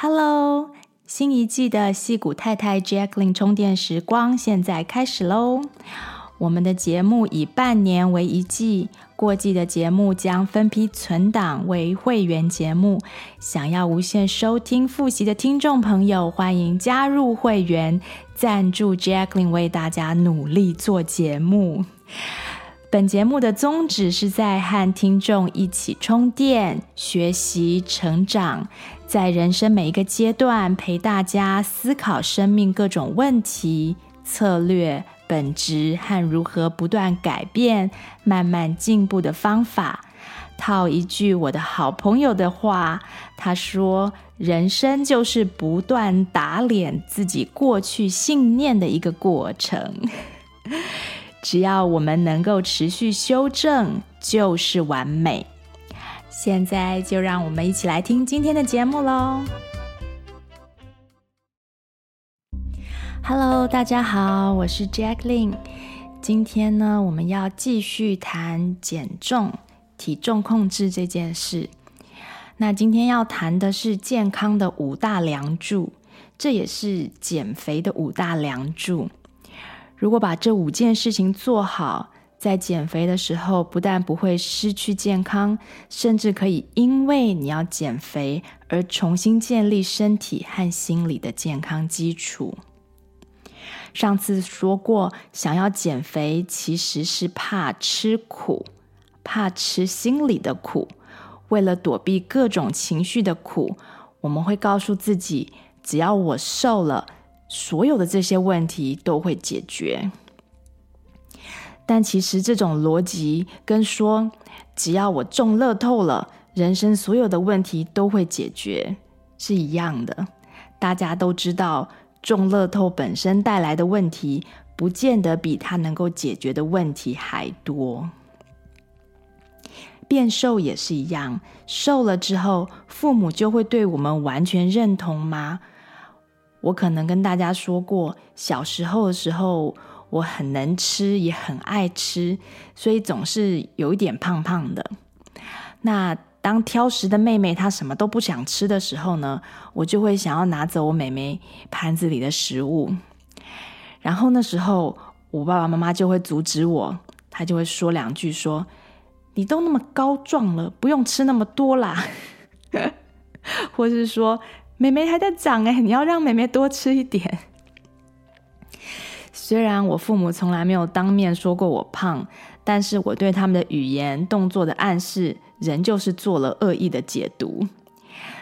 Hello，新一季的矽谷太太 Jacklin 充电时光现在开始喽。我们的节目以半年为一季，过季的节目将分批存档为会员节目。想要无限收听复习的听众朋友，欢迎加入会员，赞助 Jacklin 为大家努力做节目。本节目的宗旨是在和听众一起充电、学习、成长。在人生每一个阶段，陪大家思考生命各种问题、策略、本质和如何不断改变、慢慢进步的方法。套一句我的好朋友的话，他说：“人生就是不断打脸自己过去信念的一个过程。只要我们能够持续修正，就是完美。”现在就让我们一起来听今天的节目喽！Hello，大家好，我是 Jacqueline。今天呢，我们要继续谈减重、体重控制这件事。那今天要谈的是健康的五大梁柱，这也是减肥的五大梁柱。如果把这五件事情做好，在减肥的时候，不但不会失去健康，甚至可以因为你要减肥而重新建立身体和心理的健康基础。上次说过，想要减肥其实是怕吃苦，怕吃心里的苦。为了躲避各种情绪的苦，我们会告诉自己，只要我瘦了，所有的这些问题都会解决。但其实这种逻辑跟说只要我中乐透了，人生所有的问题都会解决是一样的。大家都知道，中乐透本身带来的问题，不见得比它能够解决的问题还多。变瘦也是一样，瘦了之后，父母就会对我们完全认同吗？我可能跟大家说过，小时候的时候。我很能吃，也很爱吃，所以总是有一点胖胖的。那当挑食的妹妹她什么都不想吃的时候呢，我就会想要拿走我妹妹盘子里的食物。然后那时候我爸爸妈妈就会阻止我，他就会说两句说：“你都那么高壮了，不用吃那么多啦。”或是说：“妹妹还在长哎，你要让妹妹多吃一点。”虽然我父母从来没有当面说过我胖，但是我对他们的语言、动作的暗示，仍旧是做了恶意的解读。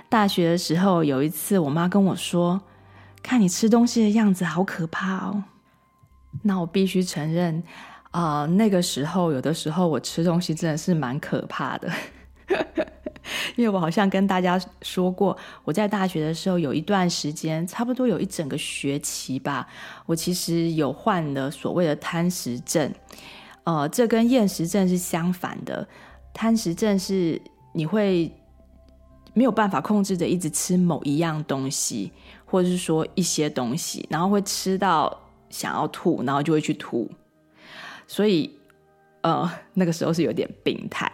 大学的时候，有一次我妈跟我说：“看你吃东西的样子，好可怕哦。”那我必须承认，啊、呃，那个时候有的时候我吃东西真的是蛮可怕的。因为我好像跟大家说过，我在大学的时候有一段时间，差不多有一整个学期吧，我其实有患了所谓的贪食症。呃，这跟厌食症是相反的。贪食症是你会没有办法控制的，一直吃某一样东西，或者是说一些东西，然后会吃到想要吐，然后就会去吐。所以，呃，那个时候是有点病态。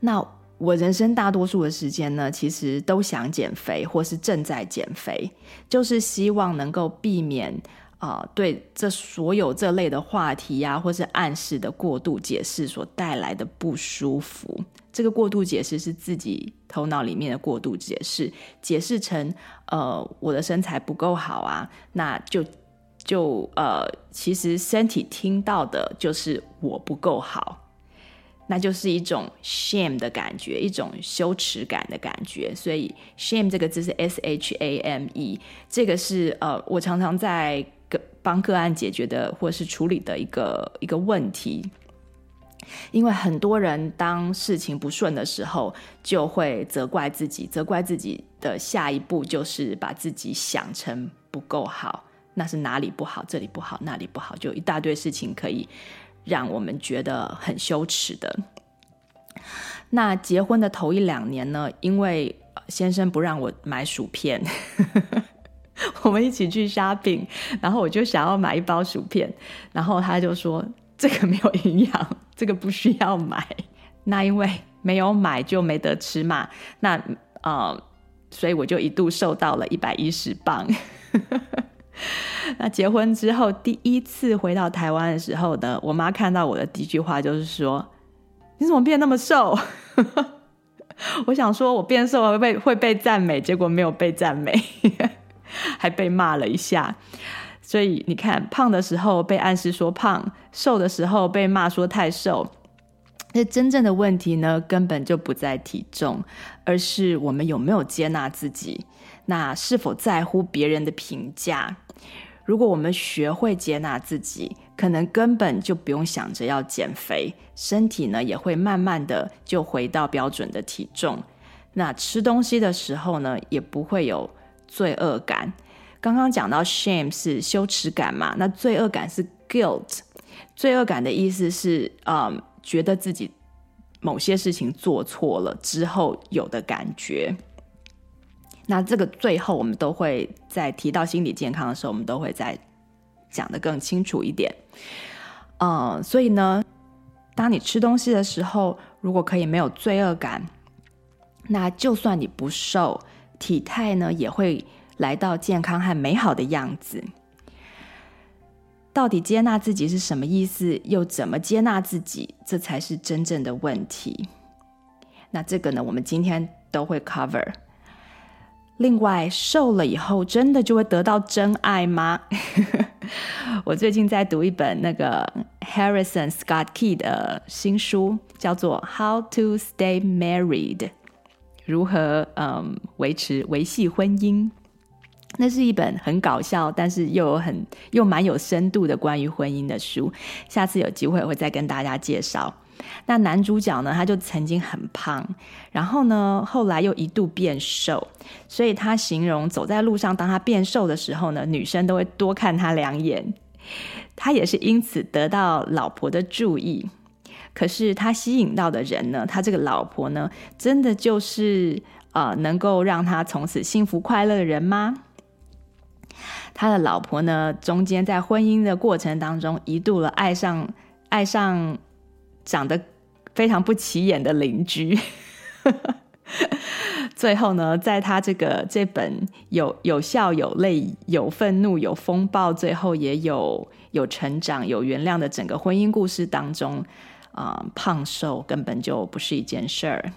那我人生大多数的时间呢，其实都想减肥，或是正在减肥，就是希望能够避免啊、对这所有这类的话题呀、或是暗示的过度解释所带来的不舒服。这个过度解释是自己头脑里面的过度解释，解释成呃，我的身材不够好啊，那就就呃，其实身体听到的就是我不够好。那就是一种 shame 的感觉，一种羞耻感的感觉。所以 shame 这个字是 S H A M E，这个是呃，我常常在个帮个案解决的，或是处理的一个一个问题。因为很多人当事情不顺的时候，就会责怪自己，责怪自己的下一步就是把自己想成不够好，那是哪里不好，这里不好，那里不好，就一大堆事情可以。让我们觉得很羞耻的。那结婚的头一两年呢，因为先生不让我买薯片，我们一起去 shopping，然后我就想要买一包薯片，然后他就说这个没有营养，这个不需要买。那因为没有买就没得吃嘛。那呃，所以我就一度瘦到了一百一十磅。那结婚之后第一次回到台湾的时候呢，我妈看到我的第一句话就是说：“你怎么变那么瘦？” 我想说，我变瘦会被会被赞美，结果没有被赞美，还被骂了一下。所以你看，胖的时候被暗示说胖，瘦的时候被骂说太瘦。那真正的问题呢，根本就不在体重，而是我们有没有接纳自己，那是否在乎别人的评价？如果我们学会接纳自己，可能根本就不用想着要减肥，身体呢也会慢慢的就回到标准的体重。那吃东西的时候呢，也不会有罪恶感。刚刚讲到 shame 是羞耻感嘛，那罪恶感是 guilt。罪恶感的意思是，嗯，觉得自己某些事情做错了之后有的感觉。那这个最后我们都会在提到心理健康的时候，我们都会再讲得更清楚一点。嗯，所以呢，当你吃东西的时候，如果可以没有罪恶感，那就算你不瘦，体态呢也会来到健康和美好的样子。到底接纳自己是什么意思？又怎么接纳自己？这才是真正的问题。那这个呢，我们今天都会 cover。另外，瘦了以后真的就会得到真爱吗？我最近在读一本那个 Harrison Scott Key 的新书，叫做《How to Stay Married》，如何嗯维持维系婚姻？那是一本很搞笑，但是又有很又蛮有深度的关于婚姻的书。下次有机会我会再跟大家介绍。那男主角呢，他就曾经很胖，然后呢，后来又一度变瘦，所以他形容走在路上，当他变瘦的时候呢，女生都会多看他两眼。他也是因此得到老婆的注意。可是他吸引到的人呢，他这个老婆呢，真的就是呃，能够让他从此幸福快乐的人吗？他的老婆呢，中间在婚姻的过程当中，一度了爱上爱上。长得非常不起眼的邻居，最后呢，在他这个这本有有笑有泪有愤怒有风暴，最后也有有成长有原谅的整个婚姻故事当中，啊、胖瘦根本就不是一件事儿。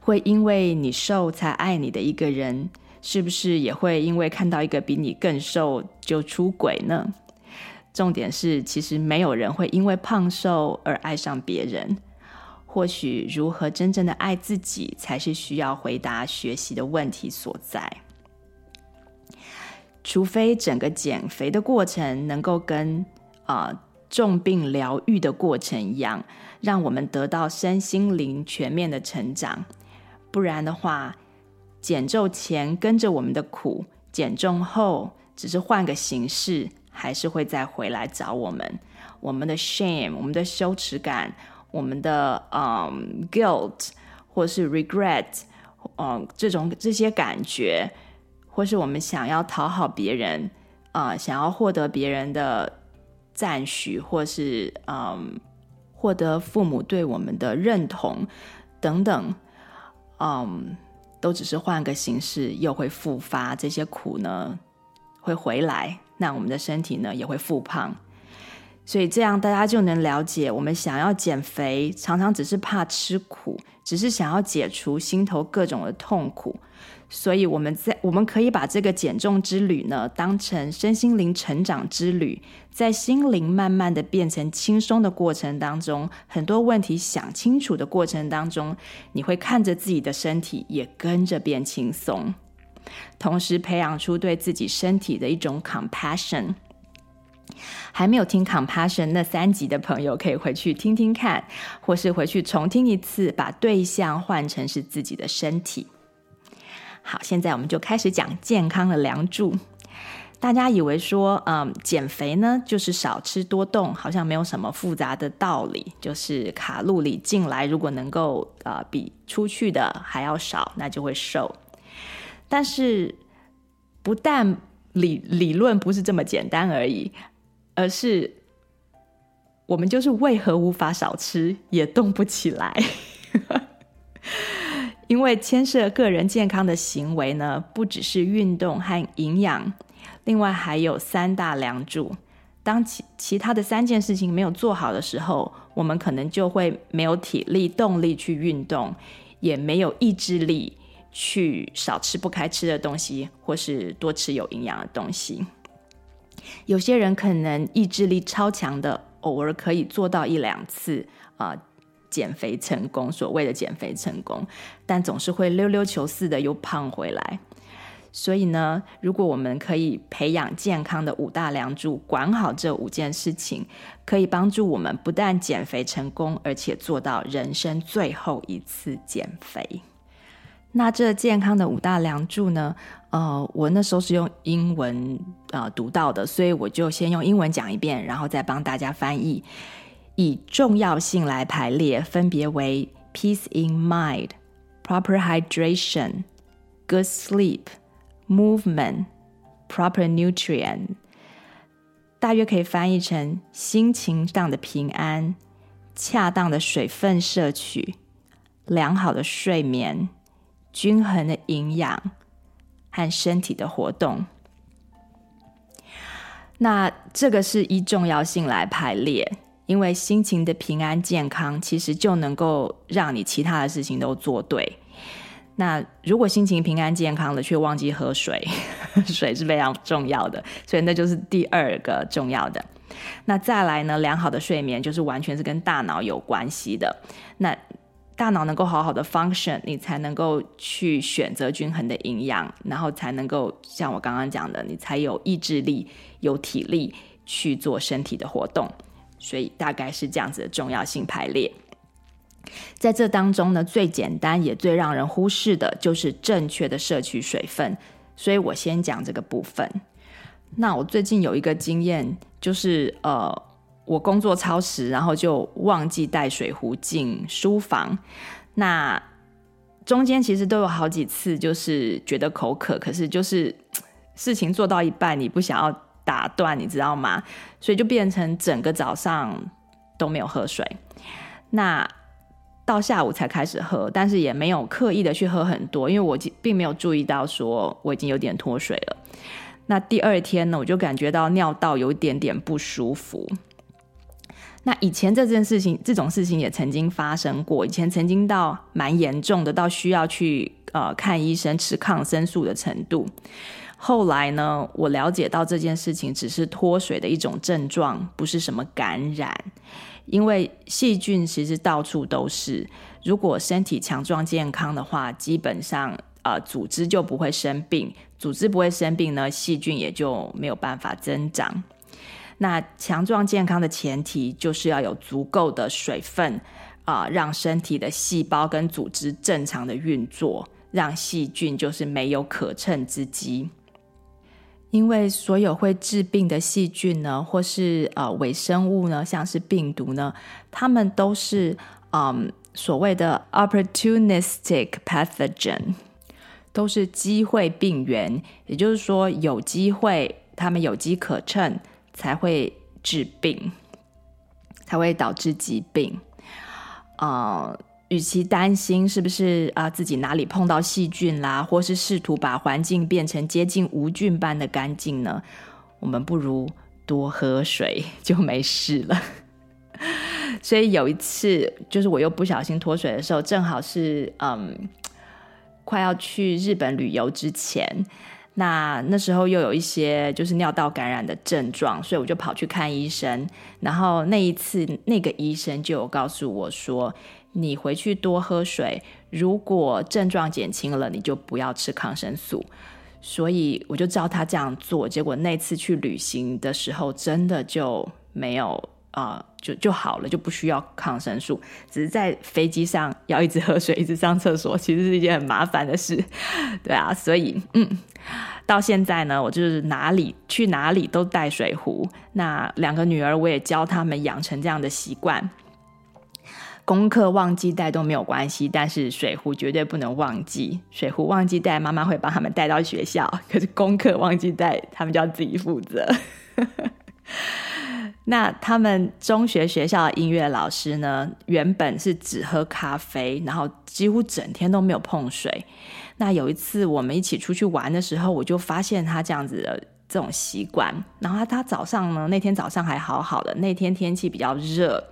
会因为你瘦才爱你的一个人，是不是也会因为看到一个比你更瘦就出轨呢？重点是，其实没有人会因为胖瘦而爱上别人。或许，如何真正的爱自己，才是需要回答学习的问题所在。除非整个减肥的过程能够跟啊、重病疗愈的过程一样，让我们得到身心灵全面的成长，不然的话，减重前跟着我们的苦，减重后只是换个形式。还是会再回来找我们，我们的 shame，我们的羞耻感，我们的嗯、guilt，或是 regret，嗯，这种这些感觉，或是我们想要讨好别人，啊、想要获得别人的赞许，或是嗯，获得父母对我们的认同等等，嗯，都只是换个形式，又会复发，这些苦呢，会回来。那我们的身体呢，也会复胖，所以这样大家就能了解，我们想要减肥，常常只是怕吃苦，只是想要解除心头各种的痛苦。所以我们在我们可以把这个减重之旅呢，当成身心灵成长之旅，在心灵慢慢的变成轻松的过程当中，很多问题想清楚的过程当中，你会看着自己的身体也跟着变轻松。同时培养出对自己身体的一种 compassion。还没有听 compassion 那三集的朋友，可以回去听听看，或是回去重听一次，把对象换成是自己的身体。好，现在我们就开始讲健康的梁祝。大家以为说，嗯，减肥呢就是少吃多动，好像没有什么复杂的道理，就是卡路里进来如果能够呃比出去的还要少，那就会瘦。但是，不但理理论不是这么简单而已，而是我们就是为何无法少吃也动不起来？因为牵涉个人健康的行为呢，不只是运动和营养，另外还有三大梁柱。当其其他的三件事情没有做好的时候，我们可能就会没有体力、动力去运动，也没有意志力去少吃不该吃的东西，或是多吃有营养的东西。有些人可能意志力超强的，偶尔可以做到一两次啊、减肥成功，所谓的减肥成功，但总是会溜溜球似的又胖回来。所以呢，如果我们可以培养健康的五大梁柱，管好这五件事情，可以帮助我们不但减肥成功，而且做到人生最后一次减肥。那这健康的五大梁柱呢？呃，我那时候是用英文呃读到的，所以我就先用英文讲一遍，然后再帮大家翻译，以重要性来排列，分别为：peace in mind、proper hydration、good sleep、movement、proper nutrient。大约可以翻译成心情上的平安、恰当的水分摄取、良好的睡眠、均衡的营养。和身体的活动，那这个是依重要性来排列，因为心情的平安健康，其实就能够让你其他的事情都做对。那如果心情平安健康了，却忘记喝水，水是非常重要的，所以那就是第二个重要的。那再来呢，良好的睡眠就是完全是跟大脑有关系的。那大脑能够好好的 function，你才能够去选择均衡的营养，然后才能够像我刚刚讲的，你才有意志力、有体力去做身体的活动。所以大概是这样子的重要性排列。在这当中呢，最简单也最让人忽视的就是正确的摄取水分。所以我先讲这个部分。那我最近有一个经验，就是呃。我工作超时，然后就忘记带水壶进书房。那中间其实都有好几次，就是觉得口渴，可是就是事情做到一半，你不想要打断，你知道吗？所以就变成整个早上都没有喝水。那到下午才开始喝，但是也没有刻意的去喝很多，因为我并没有注意到说我已经有点脱水了。那第二天呢，我就感觉到尿道有一点点不舒服。那以前这件事情，这种事情也曾经发生过。以前曾经到蛮严重的，到需要去呃看医生吃抗生素的程度。后来呢，我了解到这件事情只是脱水的一种症状，不是什么感染。因为细菌其实到处都是，如果身体强壮健康的话，基本上呃组织就不会生病，组织不会生病呢，细菌也就没有办法增长。那强壮健康的前提就是要有足够的水分啊，让身体的细胞跟组织正常的运作，让细菌就是没有可乘之机。因为所有会治病的细菌呢，或是呃微生物呢，像是病毒呢，它们都是嗯所谓的 opportunistic pathogen，都是机会病原，也就是说有机会，它们有机可乘。才会治病，才会导致疾病。呃，与其担心是不是啊、自己哪里碰到细菌啦，或是试图把环境变成接近无菌般的干净呢，我们不如多喝水就没事了。所以有一次，就是我又不小心脱水的时候，正好是嗯快要去日本旅游之前。那那时候又有一些就是尿道感染的症状，所以我就跑去看医生。然后那一次，那个医生就有告诉我说：“你回去多喝水，如果症状减轻了，你就不要吃抗生素。”所以我就照他这样做。结果那次去旅行的时候，真的就没有啊、就就好了，就不需要抗生素。只是在飞机上要一直喝水，一直上厕所，其实是一件很麻烦的事。对啊，所以嗯。到现在呢，我就是哪里去哪里都带水壶。那两个女儿我也教他们养成这样的习惯。功课忘记带都没有关系，但是水壶绝对不能忘记。水壶忘记带，妈妈会帮他们带到学校。可是功课忘记带，他们就要自己负责。那他们中学学校的音乐老师呢，原本是只喝咖啡，然后几乎整天都没有碰水。那有一次我们一起出去玩的时候，我就发现他这样子的这种习惯。然后他他早上呢，那天早上还好好的，那天天气比较热，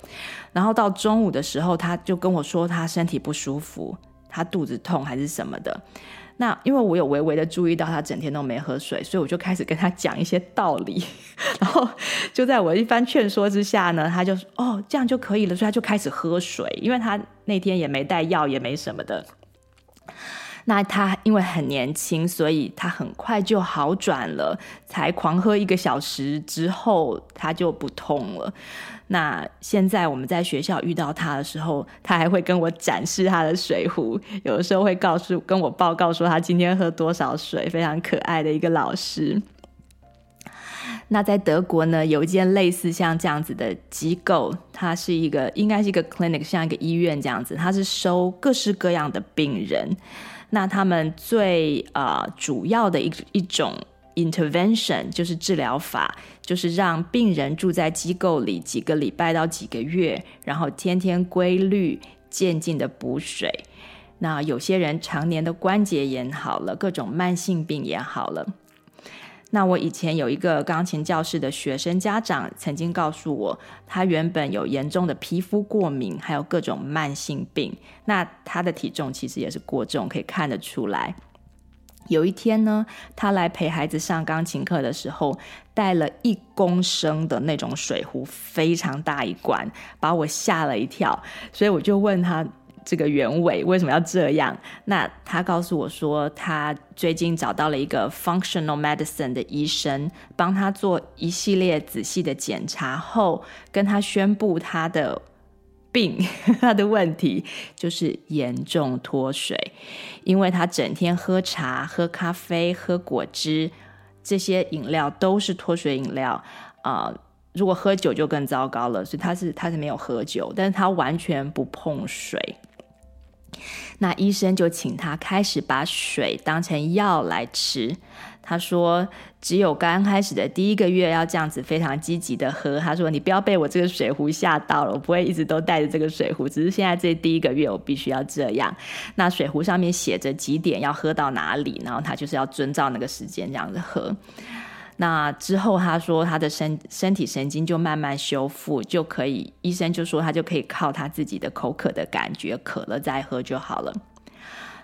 然后到中午的时候，他就跟我说他身体不舒服，他肚子痛还是什么的。那因为我有微微的注意到他整天都没喝水，所以我就开始跟他讲一些道理，然后就在我一番劝说之下呢，他就哦，这样就可以了，所以他就开始喝水，因为他那天也没带药，也没什么的。那他因为很年轻，所以他很快就好转了，才狂喝一个小时之后，他就不痛了。那现在我们在学校遇到他的时候，他还会跟我展示他的水壶，有的时候会告诉跟我报告说他今天喝多少水，非常可爱的一个老师。那在德国呢，有一间类似像这样子的机构，它是一个应该是一个 clinic，像一个医院这样子，它是收各式各样的病人。那他们最呃主要的一一种 intervention 就是治疗法，就是让病人住在机构里几个礼拜到几个月，然后天天规律渐进的补水。那有些人常年的关节炎好了，各种慢性病也好了。那我以前有一个钢琴教室的学生家长曾经告诉我，他原本有严重的皮肤过敏，还有各种慢性病。那他的体重其实也是过重，可以看得出来。有一天呢，他来陪孩子上钢琴课的时候，带了一公升的那种水壶，非常大一罐，把我吓了一跳。所以我就问他。这个原委为什么要这样？那他告诉我说，他最近找到了一个 functional medicine 的医生，帮他做一系列仔细的检查后，跟他宣布他的病，他的问题就是严重脱水，因为他整天喝茶、喝咖啡、喝果汁，这些饮料都是脱水饮料啊、呃。如果喝酒就更糟糕了，所以他是他是没有喝酒，但是他完全不碰水。那医生就请他开始把水当成药来吃。他说，只有刚开始的第一个月要这样子非常积极的喝。他说，你不要被我这个水壶吓到了，我不会一直都带着这个水壶，只是现在这第一个月我必须要这样。那水壶上面写着几点要喝到哪里，然后他就是要遵照那个时间这样子喝。那之后，他说他的身身体神经就慢慢修复，就可以，医生就说他就可以靠他自己的口渴的感觉，渴了再喝就好了。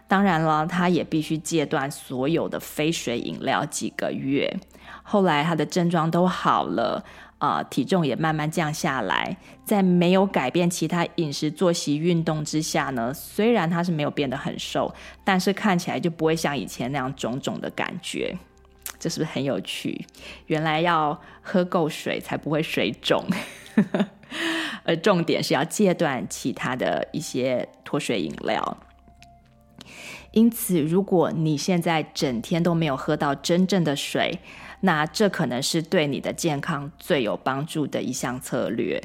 当然了，他也必须戒断所有的非水饮料几个月。后来他的症状都好了，啊、呃，体重也慢慢降下来，在没有改变其他饮食、作息、运动之下呢，虽然他是没有变得很瘦，但是看起来就不会像以前那样肿肿的感觉。这是不是很有趣？原来要喝够水才不会水肿，而重点是要戒断其他的一些脱水饮料。因此，如果你现在整天都没有喝到真正的水，那这可能是对你的健康最有帮助的一项策略。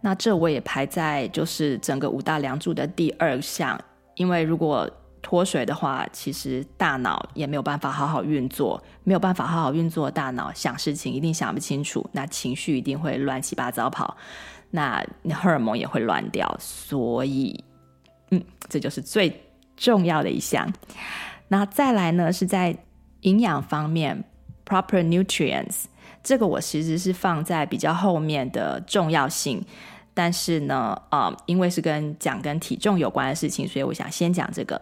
那这我也排在就是整个五大梁柱的第二项，因为如果脱水的话，其实大脑也没有办法好好运作，没有办法好好运作，大脑想事情一定想不清楚，那情绪一定会乱七八糟跑，那荷尔蒙也会乱掉，所以，嗯，这就是最重要的一项。那再来呢，是在营养方面，proper nutrients，这个我其实是放在比较后面的重要性。但是呢，呃，因为是跟讲跟体重有关的事情，所以我想先讲这个。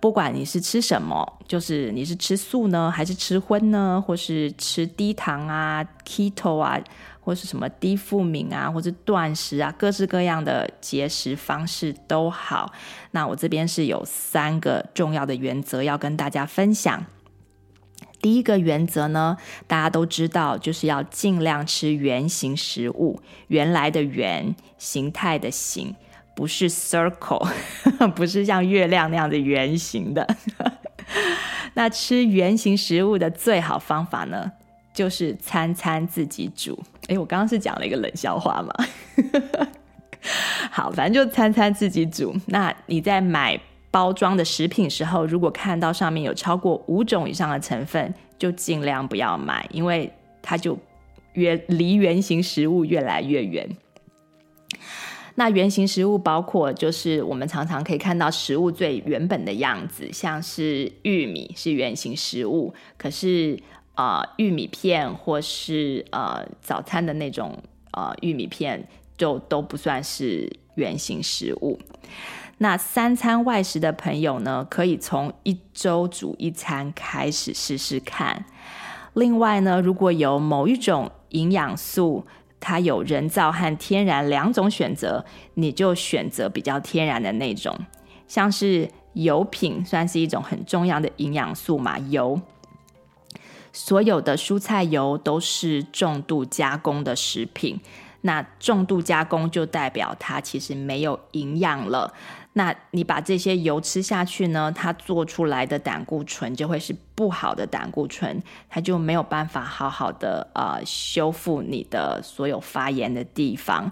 不管你是吃什么，就是你是吃素呢，还是吃荤呢，或是吃低糖啊、keto 啊，或是什么低富民啊，或是断食啊，各式各样的节食方式都好。那我这边是有三个重要的原则要跟大家分享。第一个原则呢，大家都知道，就是要尽量吃圆形食物，原来的圆，形态的形，不是 circle，不是像月亮那样的圆形的。那吃圆形食物的最好方法呢，就是餐餐自己煮。诶，我刚刚是讲了一个冷笑话嘛？好，反正就餐餐自己煮。那你在买包装的食品时候，如果看到上面有超过五种以上的成分，就尽量不要买，因为它就越离原型食物越来越远。那原型食物包括就是我们常常可以看到食物最原本的样子，像是玉米是原型食物，可是呃玉米片或是呃早餐的那种呃玉米片就都不算是原型食物。那三餐外食的朋友呢，可以从一周煮一餐开始试试看。另外呢，如果有某一种营养素，它有人造和天然两种选择，你就选择比较天然的那种。像是油品算是一种很重要的营养素嘛，油。所有的蔬菜油都是重度加工的食品，那重度加工就代表它其实没有营养了。那你把这些油吃下去呢，它做出来的胆固醇就会是不好的胆固醇，它就没有办法好好的呃修复你的所有发炎的地方。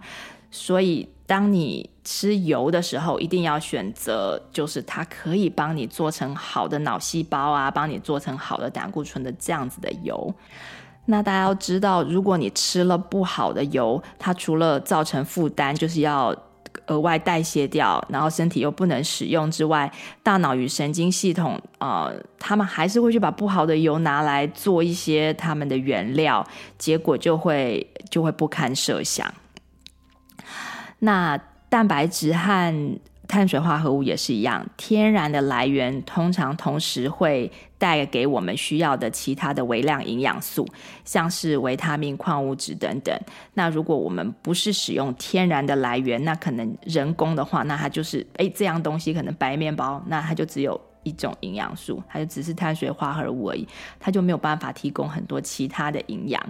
所以当你吃油的时候，一定要选择就是它可以帮你做成好的脑细胞啊，帮你做成好的胆固醇的这样子的油。那大家要知道，如果你吃了不好的油，它除了造成负担，就是要额外代谢掉，然后身体又不能使用之外，大脑与神经系统、呃，他们还是会去把不好的油拿来做一些他们的原料，结果就会就会不堪设想。那蛋白质和碳水化合物也是一样，天然的来源通常同时会带给我们需要的其他的微量营养素，像是维他命、矿物质等等。那如果我们不是使用天然的来源，那可能人工的话，那它就是诶，这样东西可能白面包，那它就只有一种营养素，它就只是碳水化合物而已，它就没有办法提供很多其他的营养。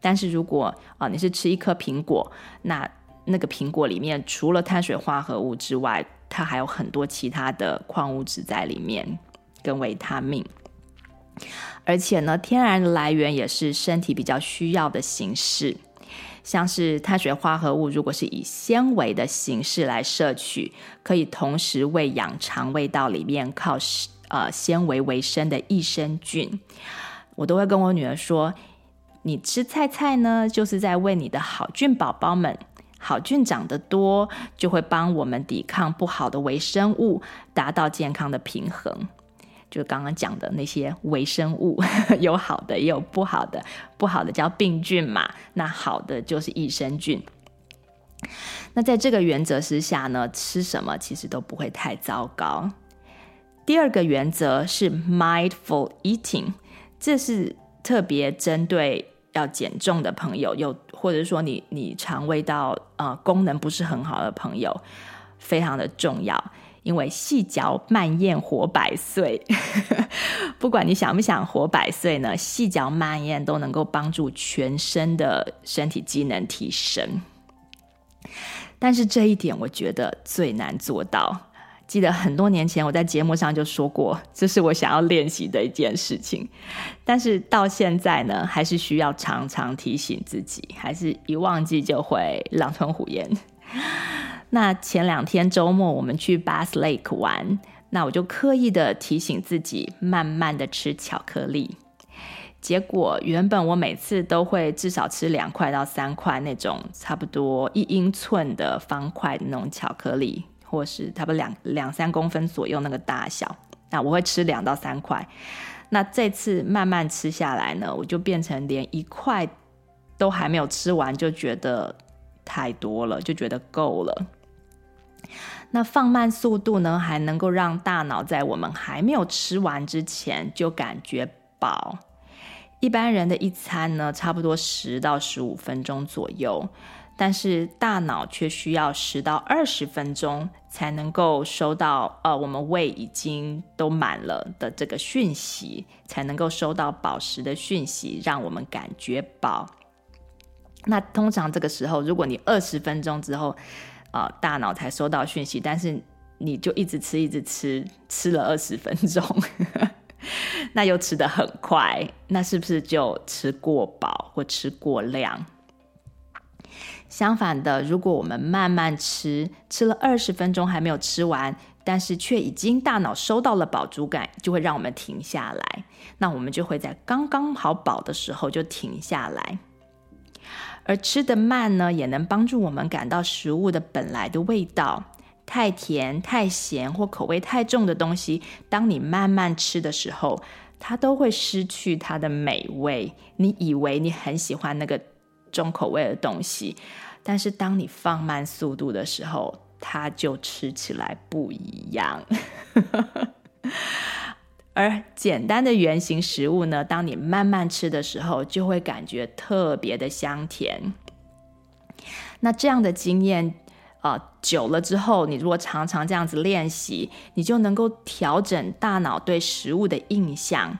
但是如果啊、你是吃一颗苹果，那那个苹果里面除了碳水化合物之外，它还有很多其他的矿物质在里面，跟维他命。而且呢，天然的来源也是身体比较需要的形式，像是碳水化合物，如果是以纤维的形式来摄取，可以同时喂养肠胃道里面靠呃纤维为生的益生菌。我都会跟我女儿说，你吃菜菜呢，就是在喂你的好菌宝宝们。好菌长得多，就会帮我们抵抗不好的微生物，达到健康的平衡。就刚刚讲的那些微生物，有好的也有不好的，不好的叫病菌嘛，那好的就是益生菌。那在这个原则之下呢，吃什么其实都不会太糟糕。第二个原则是 mindful eating，这是特别针对。要减重的朋友，又或者说你你肠胃道呃功能不是很好的朋友，非常的重要，因为细嚼慢咽活百岁。不管你想不想活百岁呢，细嚼慢咽都能够帮助全身的身体机能提升。但是这一点我觉得最难做到。记得很多年前我在节目上就说过，这是我想要练习的一件事情，但是到现在呢，还是需要常常提醒自己，还是一忘记就会狼吞虎咽。那前两天周末我们去 Bass Lake 玩，那我就刻意的提醒自己，慢慢的吃巧克力。结果原本我每次都会至少吃两块到三块那种差不多一英寸的方块的那种巧克力。或是差不多两两三公分左右那个大小，那我会吃两到三块。那这次慢慢吃下来呢，我就变成连一块都还没有吃完，就觉得太多了，就觉得够了。那放慢速度呢，还能够让大脑在我们还没有吃完之前就感觉饱。一般人的一餐呢，差不多十到十五分钟左右。但是大脑却需要十到二十分钟才能够收到，呃，我们胃已经都满了的这个讯息，才能够收到饱食的讯息，让我们感觉饱。那通常这个时候，如果你二十分钟之后，呃，大脑才收到讯息，但是你就一直吃，一直吃，吃了二十分钟，那又吃得很快，那是不是就吃过饱或吃过量？相反的，如果我们慢慢吃，吃了二十分钟还没有吃完，但是却已经大脑收到了饱足感，就会让我们停下来。那我们就会在刚刚好饱的时候就停下来。而吃得慢呢，也能帮助我们感到食物的本来的味道。太甜、太咸或口味太重的东西，当你慢慢吃的时候，它都会失去它的美味。你以为你很喜欢那个重口味的东西，但是当你放慢速度的时候，它就吃起来不一样。而简单的圆形食物呢，当你慢慢吃的时候，就会感觉特别的香甜。那这样的经验。啊、久了之后，你如果常常这样子练习，你就能够调整大脑对食物的印象，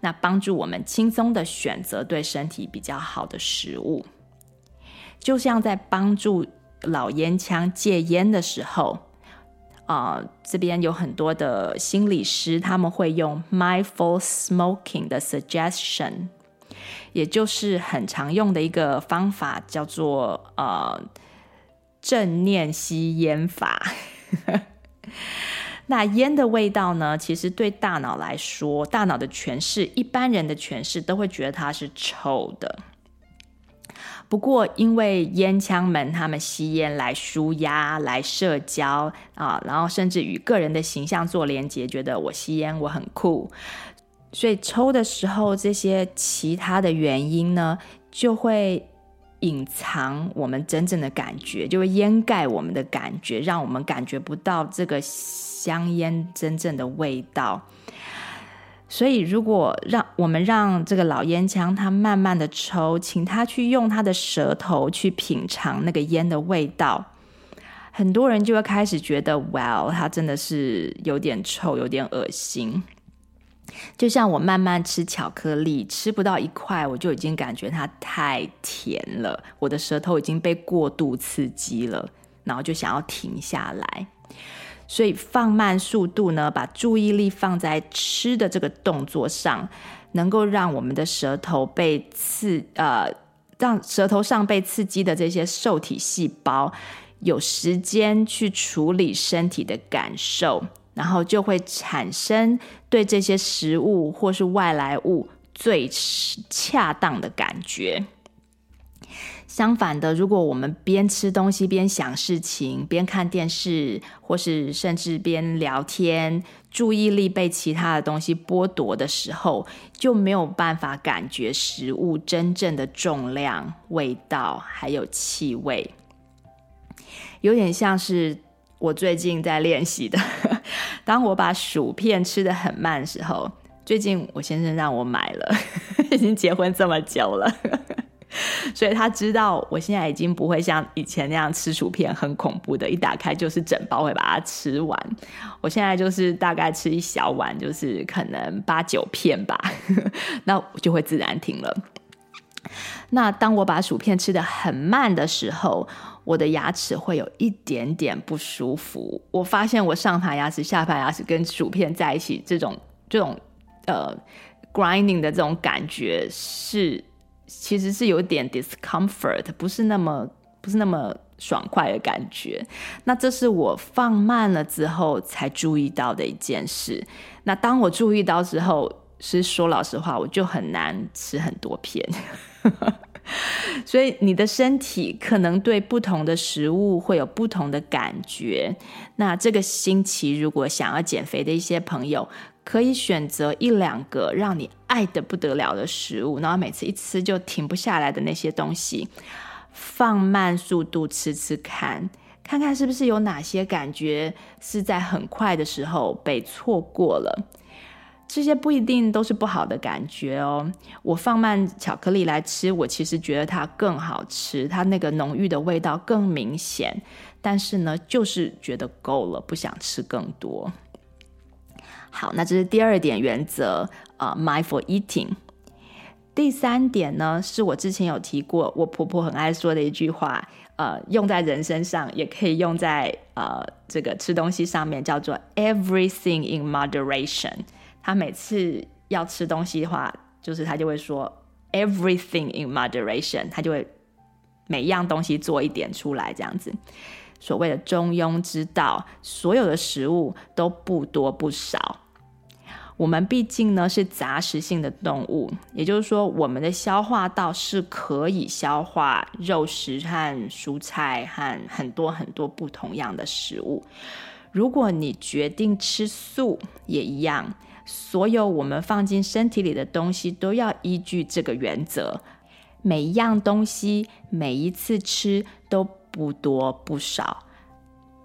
那帮助我们轻松的选择对身体比较好的食物。就像在帮助老烟枪戒烟的时候，啊、这边有很多的心理师，他们会用 mindful smoking 的 suggestion，也就是很常用的一个方法，叫做呃。正念吸烟法，那烟的味道呢？其实对大脑来说，大脑的诠释，一般人的诠释都会觉得它是臭的。不过，因为烟枪们他们吸烟来舒压、来社交啊，然后甚至与个人的形象做连接，觉得我吸烟我很酷，所以抽的时候，这些其他的原因呢，就会。隐藏我们真正的感觉，就会掩盖我们的感觉，让我们感觉不到这个香烟真正的味道。所以，如果让我们让这个老烟枪他慢慢的抽，请他去用他的舌头去品尝那个烟的味道，很多人就会开始觉得，哇，它真的是有点臭，有点恶心。就像我慢慢吃巧克力，吃不到一块，我就已经感觉它太甜了，我的舌头已经被过度刺激了，然后就想要停下来。所以放慢速度呢，把注意力放在吃的这个动作上，能够让我们的舌头被刺，呃，让舌头上被刺激的这些受体细胞有时间去处理身体的感受。然后就会产生对这些食物或是外来物最恰当的感觉。相反的，如果我们边吃东西边想事情，边看电视，或是甚至边聊天，注意力被其他的东西剥夺的时候，就没有办法感觉食物真正的重量、味道还有气味。有点像是我最近在练习的。当我把薯片吃得很慢的时候，最近我先生让我买了，已经结婚这么久了，所以他知道我现在已经不会像以前那样吃薯片很恐怖的，一打开就是整包会把它吃完。我现在就是大概吃一小碗，就是可能八九片吧，那我就会自然停了。那当我把薯片吃得很慢的时候，我的牙齿会有一点点不舒服。我发现我上排牙齿、下排牙齿跟薯片在一起，这种这种呃 grinding 的这种感觉是其实是有点 discomfort，不是那么不是那么爽快的感觉。那这是我放慢了之后才注意到的一件事。那当我注意到之后，是说老实话，我就很难吃很多片。所以你的身体可能对不同的食物会有不同的感觉。那这个星期如果想要减肥的一些朋友，可以选择一两个让你爱得不得了的食物，然后每次一吃就停不下来的那些东西，放慢速度吃吃看，看看是不是有哪些感觉是在很快的时候被错过了。这些不一定都是不好的感觉哦。我放慢巧克力来吃，我其实觉得它更好吃，它那个浓郁的味道更明显。但是呢，就是觉得够了，不想吃更多。好，那这是第二点原则啊，呃，mindful eating。第三点呢，是我之前有提过，我婆婆很爱说的一句话，呃，用在人身上，也可以用在呃这个吃东西上面，叫做 everything in moderation。她每次要吃东西的话，就是她就会说 everything in moderation，她就会每一样东西做一点出来，这样子。所谓的中庸之道，所有的食物都不多不少。我们毕竟呢是杂食性的动物，也就是说，我们的消化道是可以消化肉食和蔬菜和很多很多不同样的食物。如果你决定吃素，也一样，所有我们放进身体里的东西都要依据这个原则，每一样东西每一次吃都不多不少，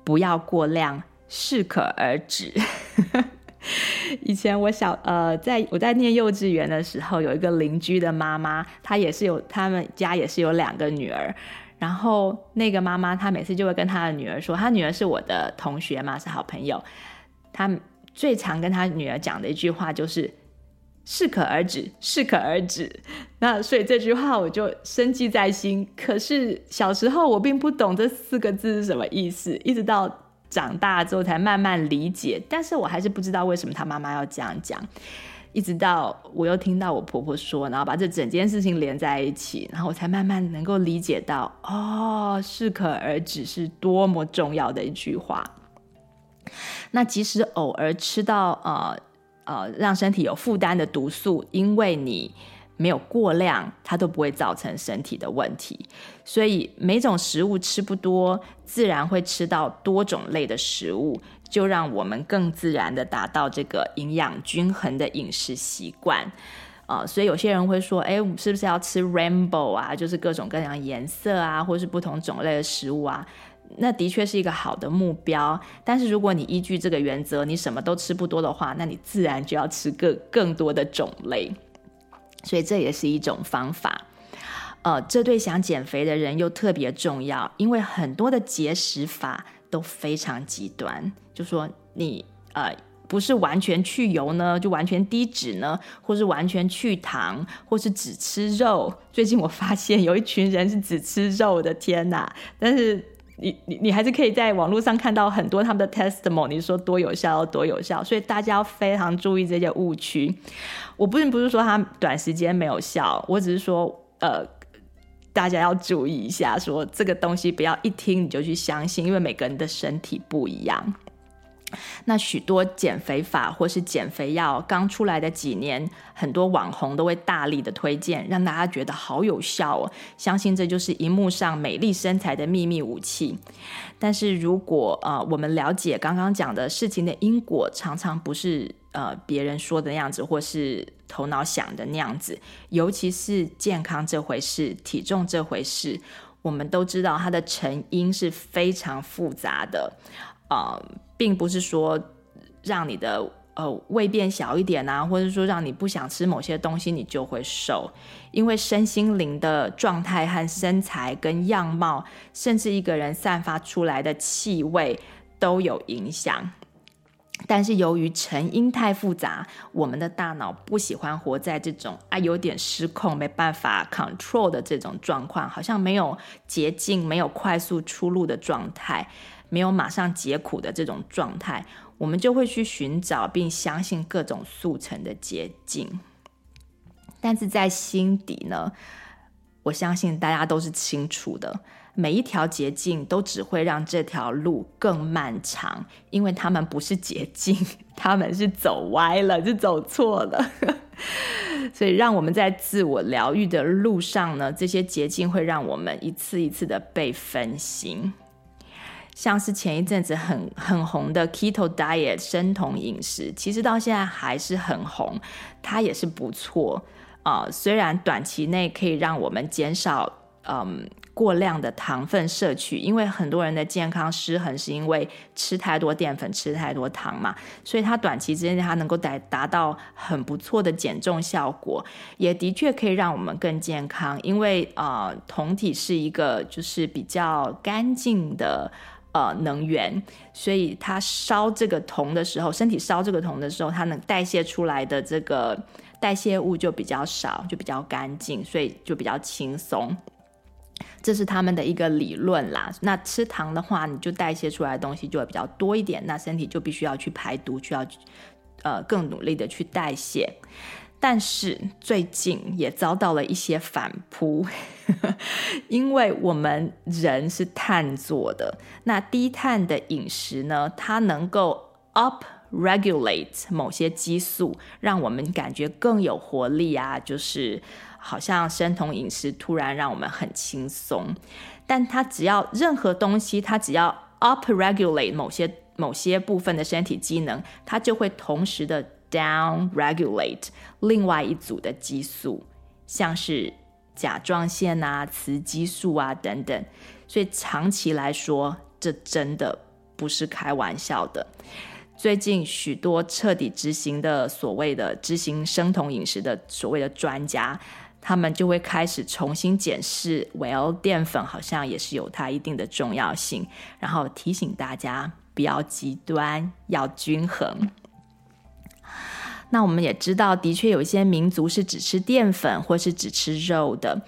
不要过量，适可而止。以前我小呃，在我在念幼稚园的时候，有一个邻居的妈妈，她也是有他们家也是有两个女儿，然后那个妈妈她每次就会跟她的女儿说，她女儿是我的同学嘛，是好朋友，她最常跟她女儿讲的一句话就是适可而止，适可而止。那所以这句话我就深记在心。可是小时候我并不懂这四个字是什么意思，一直到。长大之后才慢慢理解，但是我还是不知道为什么他妈妈要这样讲。一直到我又听到我婆婆说，然后把这整件事情连在一起，然后我才慢慢能够理解到，哦，适可而止是多么重要的一句话。那即使偶尔吃到呃呃让身体有负担的毒素，因为你。没有过量，它都不会造成身体的问题。所以每种食物吃不多，自然会吃到多种类的食物，就让我们更自然地达到这个营养均衡的饮食习惯。啊、所以有些人会说，哎，是不是要吃 rainbow 啊？就是各种各样颜色啊，或是不同种类的食物啊？那的确是一个好的目标。但是如果你依据这个原则，你什么都吃不多的话，那你自然就要吃更更多的种类。所以这也是一种方法，呃，这对想减肥的人又特别重要，因为很多的节食法都非常极端，就说你呃不是完全去油呢，就完全低脂呢，或是完全去糖，或是只吃肉。最近我发现有一群人是只吃肉的，天哪！但是。你你你还是可以在网络上看到很多他们的 testimony，你说多有效多有效，所以大家要非常注意这些误区。我不是不是说它短时间没有效，我只是说呃，大家要注意一下，说这个东西不要一听你就去相信，因为每个人的身体不一样。那许多减肥法或是减肥药刚出来的几年，很多网红都会大力的推荐，让大家觉得好有效哦。相信这就是荧幕上美丽身材的秘密武器。但是如果呃我们了解刚刚讲的事情的因果，常常不是呃别人说的那样子，或是头脑想的那样子。尤其是健康这回事，体重这回事，我们都知道它的成因是非常复杂的。呃，并不是说让你的呃胃变小一点啊，或者说让你不想吃某些东西，你就会瘦。因为身心灵的状态和身材跟样貌，甚至一个人散发出来的气味都有影响。但是由于成因太复杂，我们的大脑不喜欢活在这种啊有点失控、没办法 control 的这种状况，好像没有捷径、没有快速出路的状态。没有马上解苦的这种状态，我们就会去寻找并相信各种速成的捷径。但是在心底呢，我相信大家都是清楚的，每一条捷径都只会让这条路更漫长，因为他们不是捷径，他们是走歪了，是走错了。所以，让我们在自我疗愈的路上呢，这些捷径会让我们一次一次的被分心。像是前一阵子很很红的 Keto Diet 生酮饮食，其实到现在还是很红，它也是不错啊、虽然短期内可以让我们减少嗯过量的糖分摄取，因为很多人的健康失衡是因为吃太多淀粉、吃太多糖嘛，所以它短期之内它能够达达到很不错的减重效果，也的确可以让我们更健康，因为啊、酮体是一个就是比较干净的。呃，能源，所以它烧这个铜的时候，身体烧这个铜的时候，它能代谢出来的这个代谢物就比较少，就比较干净，所以就比较轻松。这是他们的一个理论啦。那吃糖的话，你就代谢出来的东西就会比较多一点，那身体就必须要去排毒，需要呃更努力的去代谢。但是最近也遭到了一些反扑，因为我们人是碳做的，那低碳的饮食呢，它能够 up regulate 某些激素，让我们感觉更有活力啊，就是好像生酮饮食突然让我们很轻松。但它只要任何东西，它只要 upregulate 某些某些部分的身体机能，它就会同时的 downregulate 另外一组的激素，像是甲状腺啊、雌激素啊等等。所以长期来说，这真的不是开玩笑的。最近许多彻底执行的所谓的执行生酮饮食的所谓的专家，他们就会开始重新检视，Well，淀粉好像也是有它一定的重要性，然后提醒大家不要极端，要均衡。那我们也知道，的确有一些民族是只吃淀粉或是只吃肉的。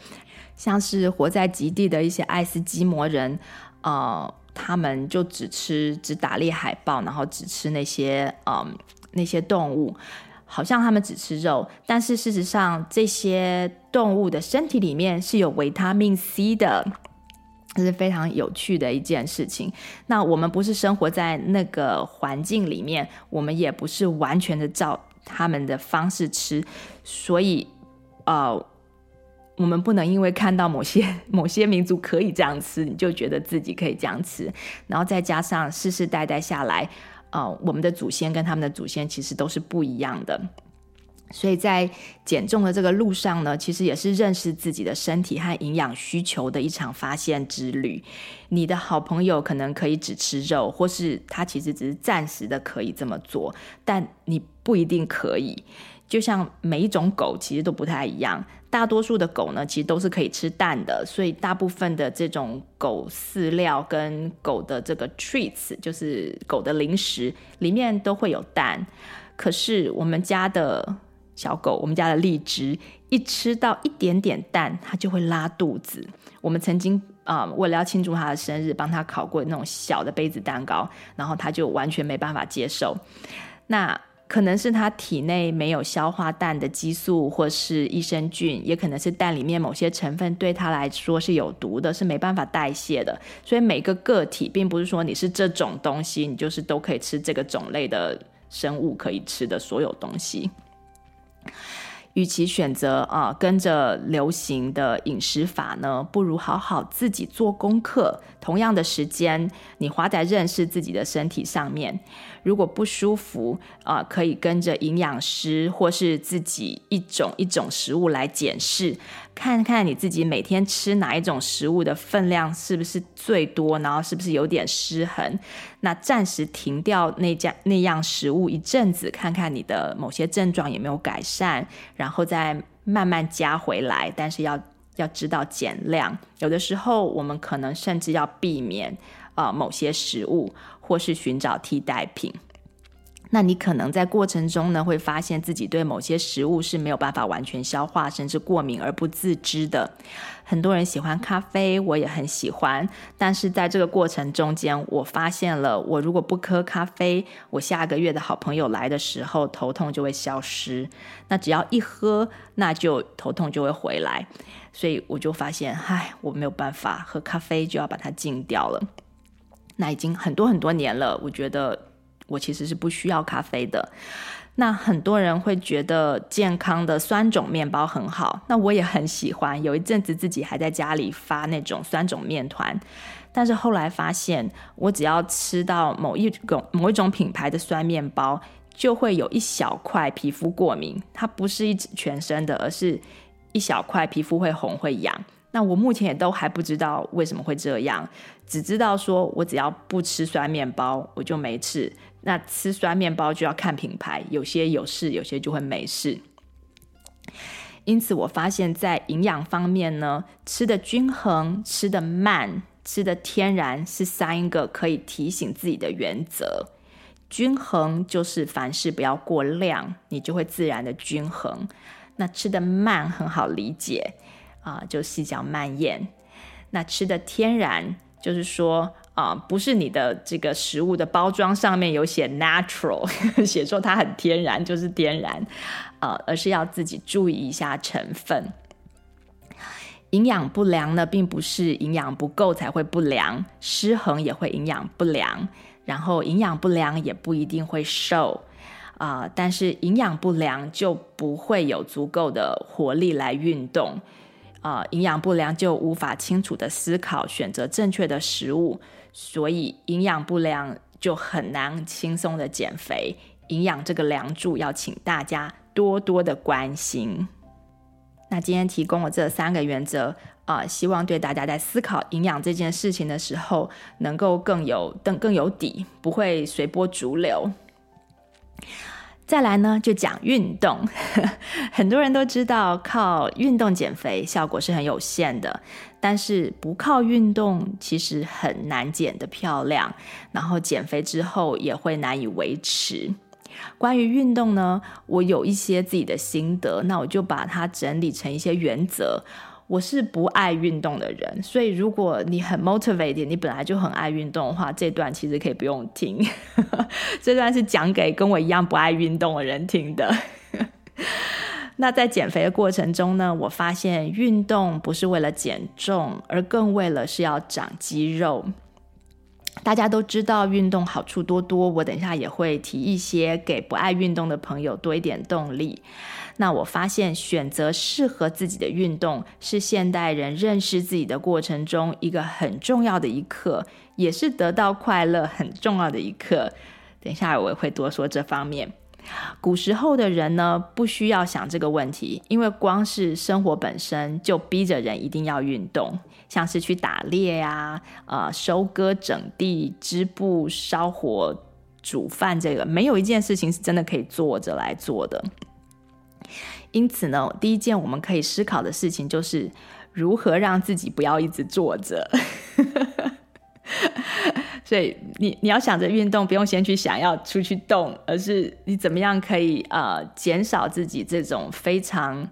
像是活在极地的一些爱斯基摩人，呃，他们就只吃只打猎海豹，然后只吃那些嗯那些动物，好像他们只吃肉，但是事实上这些动物的身体里面是有维他命 C 的，这是非常有趣的一件事情。那我们不是生活在那个环境里面，我们也不是完全的照他们的方式吃，所以呃。我们不能因为看到某些 某些民族可以这样吃，你就觉得自己可以这样吃。然后再加上世世代代下来，呃，我们的祖先跟他们的祖先其实都是不一样的。所以在减重的这个路上呢，其实也是认识自己的身体和营养需求的一场发现之旅。你的好朋友可能可以只吃肉，或是他其实只是暂时的可以这么做，但你不一定可以。就像每一种狗其实都不太一样，大多数的狗呢，其实都是可以吃蛋的，所以大部分的这种狗饲料跟狗的这个 treats，就是狗的零食里面都会有蛋。可是我们家的小狗，我们家的荔枝，一吃到一点点蛋，它就会拉肚子。我们曾经啊、为了要庆祝它的生日，帮它烤过那种小的杯子蛋糕，然后它就完全没办法接受。那可能是他体内没有消化蛋的激素，或是益生菌，也可能是蛋里面某些成分对他来说是有毒的，是没办法代谢的。所以每个个体，并不是说你是这种东西，你就是都可以吃这个种类的生物可以吃的所有东西。与其选择啊、跟着流行的饮食法呢，不如好好自己做功课。同样的时间，你花在认识自己的身体上面。如果不舒服啊、可以跟着营养师或是自己一种一种食物来检视，看看你自己每天吃哪一种食物的分量是不是最多，然后是不是有点失衡。那暂时停掉那家那样食物一阵子，看看你的某些症状有没有改善，然后再慢慢加回来。但是要要知道减量，有的时候我们可能甚至要避免、呃、某些食物。或是寻找替代品，那你可能在过程中呢，会发现自己对某些食物是没有办法完全消化，甚至过敏而不自知的。很多人喜欢咖啡，我也很喜欢，但是在这个过程中间，我发现了，我如果不喝咖啡，我下个月的好朋友来的时候，头痛就会消失。那只要一喝，那就头痛就会回来。所以我就发现，唉，我没有办法喝咖啡，就要把它禁掉了。那已经很多很多年了，我觉得我其实是不需要咖啡的。那很多人会觉得健康的酸种面包很好，那我也很喜欢。有一阵子自己还在家里发那种酸种面团，但是后来发现，我只要吃到某一种某一种品牌的酸面包，就会有一小块皮肤过敏。它不是一全身的，而是一小块皮肤会红会痒。那我目前也都还不知道为什么会这样，只知道说我只要不吃酸面包，我就没事。那吃酸面包就要看品牌，有些有事，有些就会没事。因此，我发现，在营养方面呢，吃的均衡、吃的慢、吃的天然，是三个可以提醒自己的原则。均衡就是凡事不要过量，你就会自然的均衡。那吃的慢很好理解。啊，就细嚼慢咽。那吃的天然，就是说啊，不是你的这个食物的包装上面有写 natural，写说它很天然就是天然，啊，而是要自己注意一下成分。营养不良呢，并不是营养不够才会不良，失衡也会营养不良。然后营养不良也不一定会瘦啊、但是营养不良就不会有足够的活力来运动啊、呃，营养不良就无法清楚的思考，选择正确的食物，所以营养不良就很难轻松的减肥。营养这个梁柱要请大家多多的关心。那今天提供了这三个原则。啊、希望对大家在思考营养这件事情的时候，能够更有更更有底，不会随波逐流。再来呢，就讲运动。很多人都知道，靠运动减肥效果是很有限的，但是不靠运动，其实很难减得漂亮，然后减肥之后也会难以维持。关于运动呢，我有一些自己的心得，那我就把它整理成一些原则。我是不爱运动的人，所以如果你很 motivated，你本来就很爱运动的话，这段其实可以不用听。这段是讲给跟我一样不爱运动的人听的。那在减肥的过程中呢，我发现运动不是为了减重，而更为了是要长肌肉。大家都知道运动好处多多，我等一下也会提一些给不爱运动的朋友多一点动力。那我发现选择适合自己的运动是现代人认识自己的过程中一个很重要的一课，也是得到快乐很重要的一课。等一下我也会多说这方面。古时候的人呢，不需要想这个问题，因为光是生活本身就逼着人一定要运动，像是去打猎呀、啊、呃、收割、整地、织布、烧火、煮饭，这个没有一件事情是真的可以坐着来做的。因此呢，第一件我们可以思考的事情就是如何让自己不要一直坐着。所以你你要想着运动，不用先去想要出去动，而是你怎么样可以呃减少自己这种非常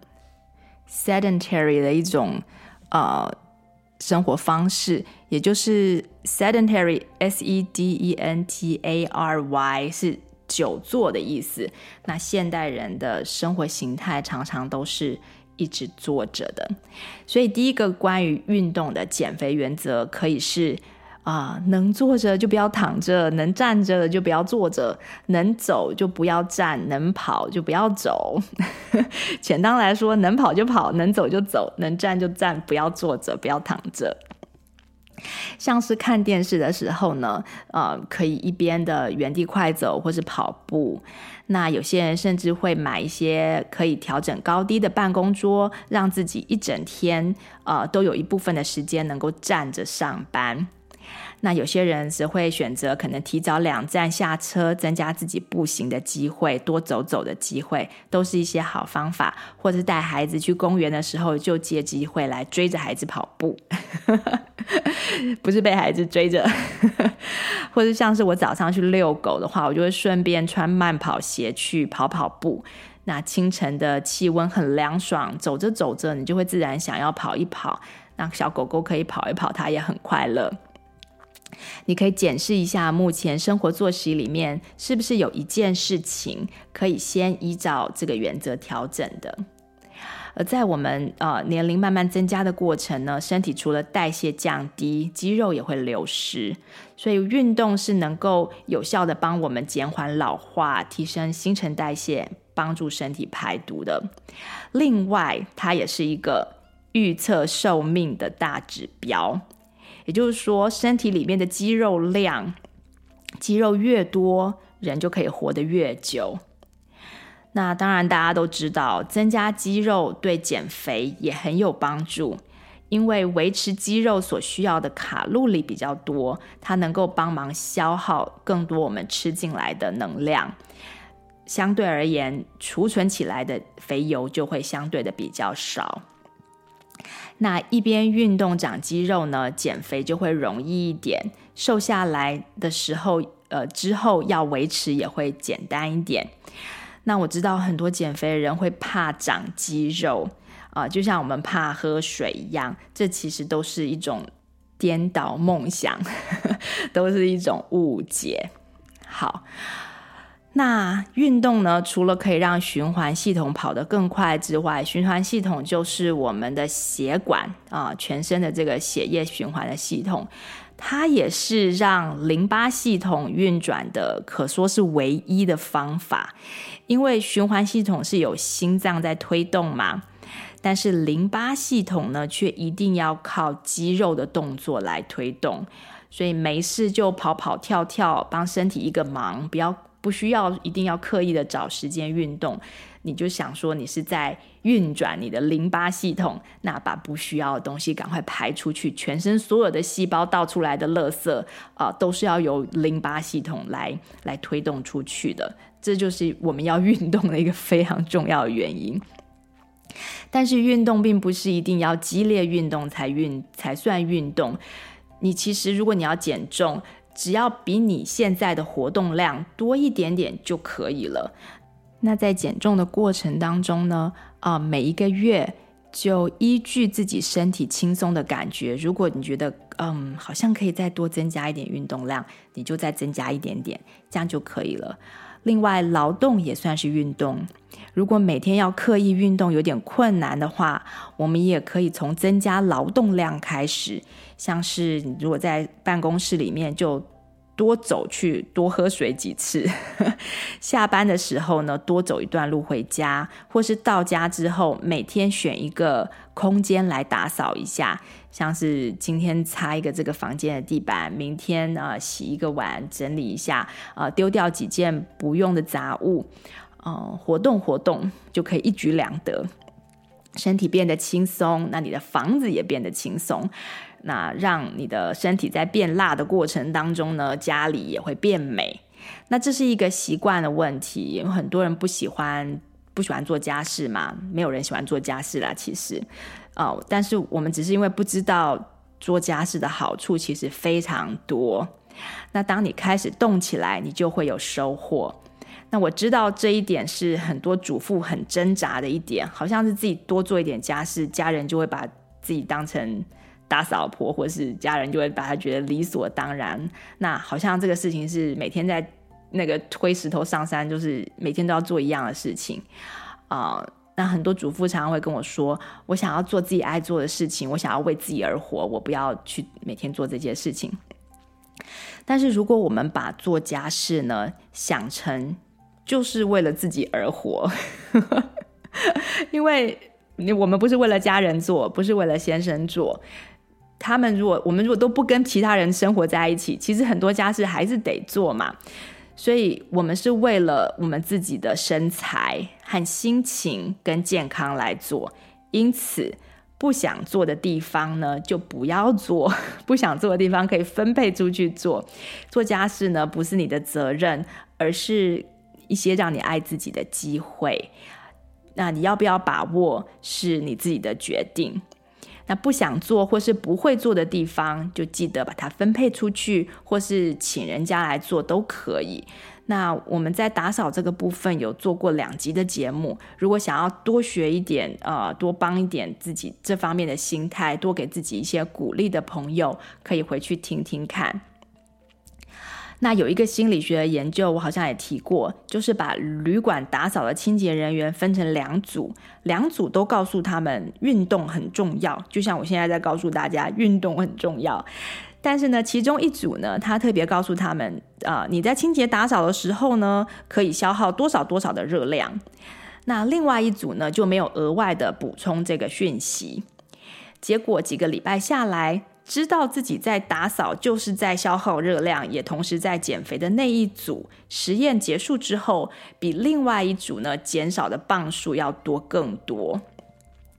sedentary 的一种呃生活方式，也就是 sedentary S E D E N T A R Y 是。久坐的意思，那现代人的生活形态常常都是一直坐着的，所以第一个关于运动的减肥原则可以是啊、能坐着就不要躺着，能站着就不要坐着，能走就不要站，能跑就不要走。简单来说，能跑就跑，能走就走，能站就站，不要坐着，不要躺着。像是看电视的时候呢，呃，可以一边的原地快走或是跑步。那有些人甚至会买一些可以调整高低的办公桌，让自己一整天呃都有一部分的时间能够站着上班。那有些人则会选择可能提早两站下车，增加自己步行的机会，多走走的机会，都是一些好方法。或者是带孩子去公园的时候，就借机会来追着孩子跑步，不是被孩子追着。或者像是我早上去遛狗的话，我就会顺便穿慢跑鞋去跑跑步。那清晨的气温很凉爽，走着走着，你就会自然想要跑一跑。那小狗狗可以跑一跑，它也很快乐。你可以检视一下目前生活作息里面是不是有一件事情可以先依照这个原则调整的。而在我们呃年龄慢慢增加的过程呢，身体除了代谢降低，肌肉也会流失，所以运动是能够有效的帮我们减缓老化、提升新陈代谢、帮助身体排毒的。另外，它也是一个预测寿命的大指标。也就是说，身体里面的肌肉量，肌肉越多，人就可以活得越久。那当然，大家都知道，增加肌肉对减肥也很有帮助，因为维持肌肉所需要的卡路里比较多，它能够帮忙消耗更多我们吃进来的能量。相对而言，储存起来的肥油就会相对的比较少。那一边运动长肌肉呢，减肥就会容易一点，瘦下来的时候，呃，之后要维持也会简单一点。那我知道很多减肥的人会怕长肌肉啊，就像我们怕喝水一样，这其实都是一种颠倒梦想，都是一种误解。好。那运动呢，除了可以让循环系统跑得更快之外，循环系统就是我们的血管啊，全身的这个血液循环的系统，它也是让淋巴系统运转的，可说是唯一的方法。因为循环系统是有心脏在推动嘛，但是淋巴系统呢，却一定要靠肌肉的动作来推动。所以没事就跑跑跳跳，帮身体一个忙，不要不需要一定要刻意的找时间运动。你就想说你是在运转你的淋巴系统，那把不需要的东西赶快排出去，全身所有的细胞倒出来的垃圾啊、都是要由淋巴系统来来推动出去的。这就是我们要运动的一个非常重要的原因。但是运动并不是一定要激烈运动才运才算运动。你其实如果你要减重，只要比你现在的活动量多一点点就可以了。那在减重的过程当中呢，啊、每一个月就依据自己身体轻松的感觉，如果你觉得嗯好像可以再多增加一点运动量，你就再增加一点点，这样就可以了。另外，劳动也算是运动。如果每天要刻意运动有点困难的话，我们也可以从增加劳动量开始，像是如果在办公室里面就。多走去，多喝水几次。下班的时候呢，多走一段路回家，或是到家之后，每天选一个空间来打扫一下，像是今天擦一个这个房间的地板，明天啊、洗一个碗，整理一下，啊、丢掉几件不用的杂物，活动活动就可以一举两得，身体变得轻松，那你的房子也变得轻松。那让你的身体在变辣的过程当中呢，家里也会变美。那这是一个习惯的问题，有很多人不喜欢不喜欢做家事嘛，没有人喜欢做家事啦，其实，哦，但是我们只是因为不知道做家事的好处其实非常多。那当你开始动起来，你就会有收获。那我知道这一点是很多主妇很挣扎的一点，好像是自己多做一点家事，家人就会把自己当成。打扫婆或是家人就会把他觉得理所当然，那好像这个事情是每天在那个推石头上山，就是每天都要做一样的事情啊、那很多主妇常常会跟我说：“我想要做自己爱做的事情，我想要为自己而活，我不要去每天做这件事情。”但是如果我们把做家事呢想成就是为了自己而活，因为我们不是为了家人做，不是为了先生做。他们如果我们如果都不跟其他人生活在一起，其实很多家事还是得做嘛。所以，我们是为了我们自己的身材和心情跟健康来做。因此，不想做的地方呢，就不要做；不想做的地方可以分配出去做。做家事呢，不是你的责任，而是一些让你爱自己的机会。那你要不要把握，是你自己的决定。那不想做或是不会做的地方，就记得把它分配出去，或是请人家来做都可以。那我们在打扫这个部分有做过两集的节目，如果想要多学一点，呃，多帮一点自己这方面的心态，多给自己一些鼓励的朋友，可以回去听听看。那有一个心理学的研究，我好像也提过，就是把旅馆打扫的清洁人员分成两组，两组都告诉他们运动很重要，就像我现在在告诉大家运动很重要。但是呢，其中一组呢，他特别告诉他们，啊、呃，你在清洁打扫的时候呢，可以消耗多少多少的热量。那另外一组呢，就没有额外的补充这个讯息。结果几个礼拜下来。知道自己在打扫就是在消耗热量，也同时在减肥的那一组，实验结束之后，比另外一组呢减少的磅数要多更多，